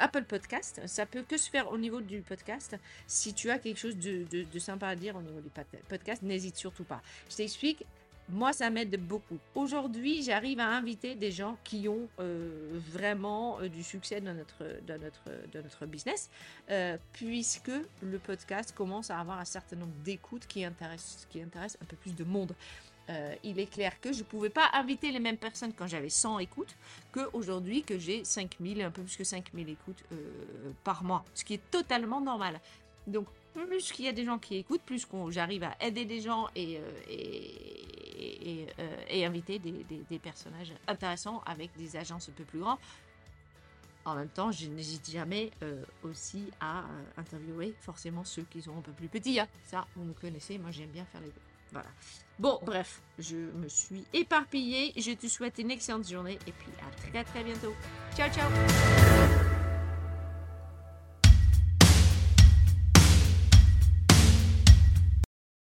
Apple Podcast. Ça peut que se faire au niveau du podcast. Si tu as quelque chose de, sympa à dire au niveau du podcast, n'hésite surtout pas. Je t'explique. Moi, ça m'aide beaucoup. Aujourd'hui, j'arrive à inviter des gens qui ont euh, vraiment euh, du succès dans notre, dans notre, dans notre business, euh, puisque le podcast commence à avoir un certain nombre d'écoutes qui intéressent, qui intéressent un peu plus de monde. Euh, il est clair que je ne pouvais pas inviter les mêmes personnes quand j'avais 100 écoutes qu'aujourd'hui que j'ai 5000, un peu plus que 5000 écoutes euh, par mois, ce qui est totalement normal. Donc plus qu'il y a des gens qui écoutent, plus j'arrive à aider des gens et, euh, inviter des, personnages intéressants avec des agences un peu plus grands. En même temps, je n'hésite jamais aussi à interviewer forcément ceux qui sont un peu plus petits. Hein. Ça, vous me connaissez, moi j'aime bien faire les deux. Voilà. Bon, bref, je me suis éparpillée. Je te souhaite une excellente journée et puis à très très bientôt. Ciao, ciao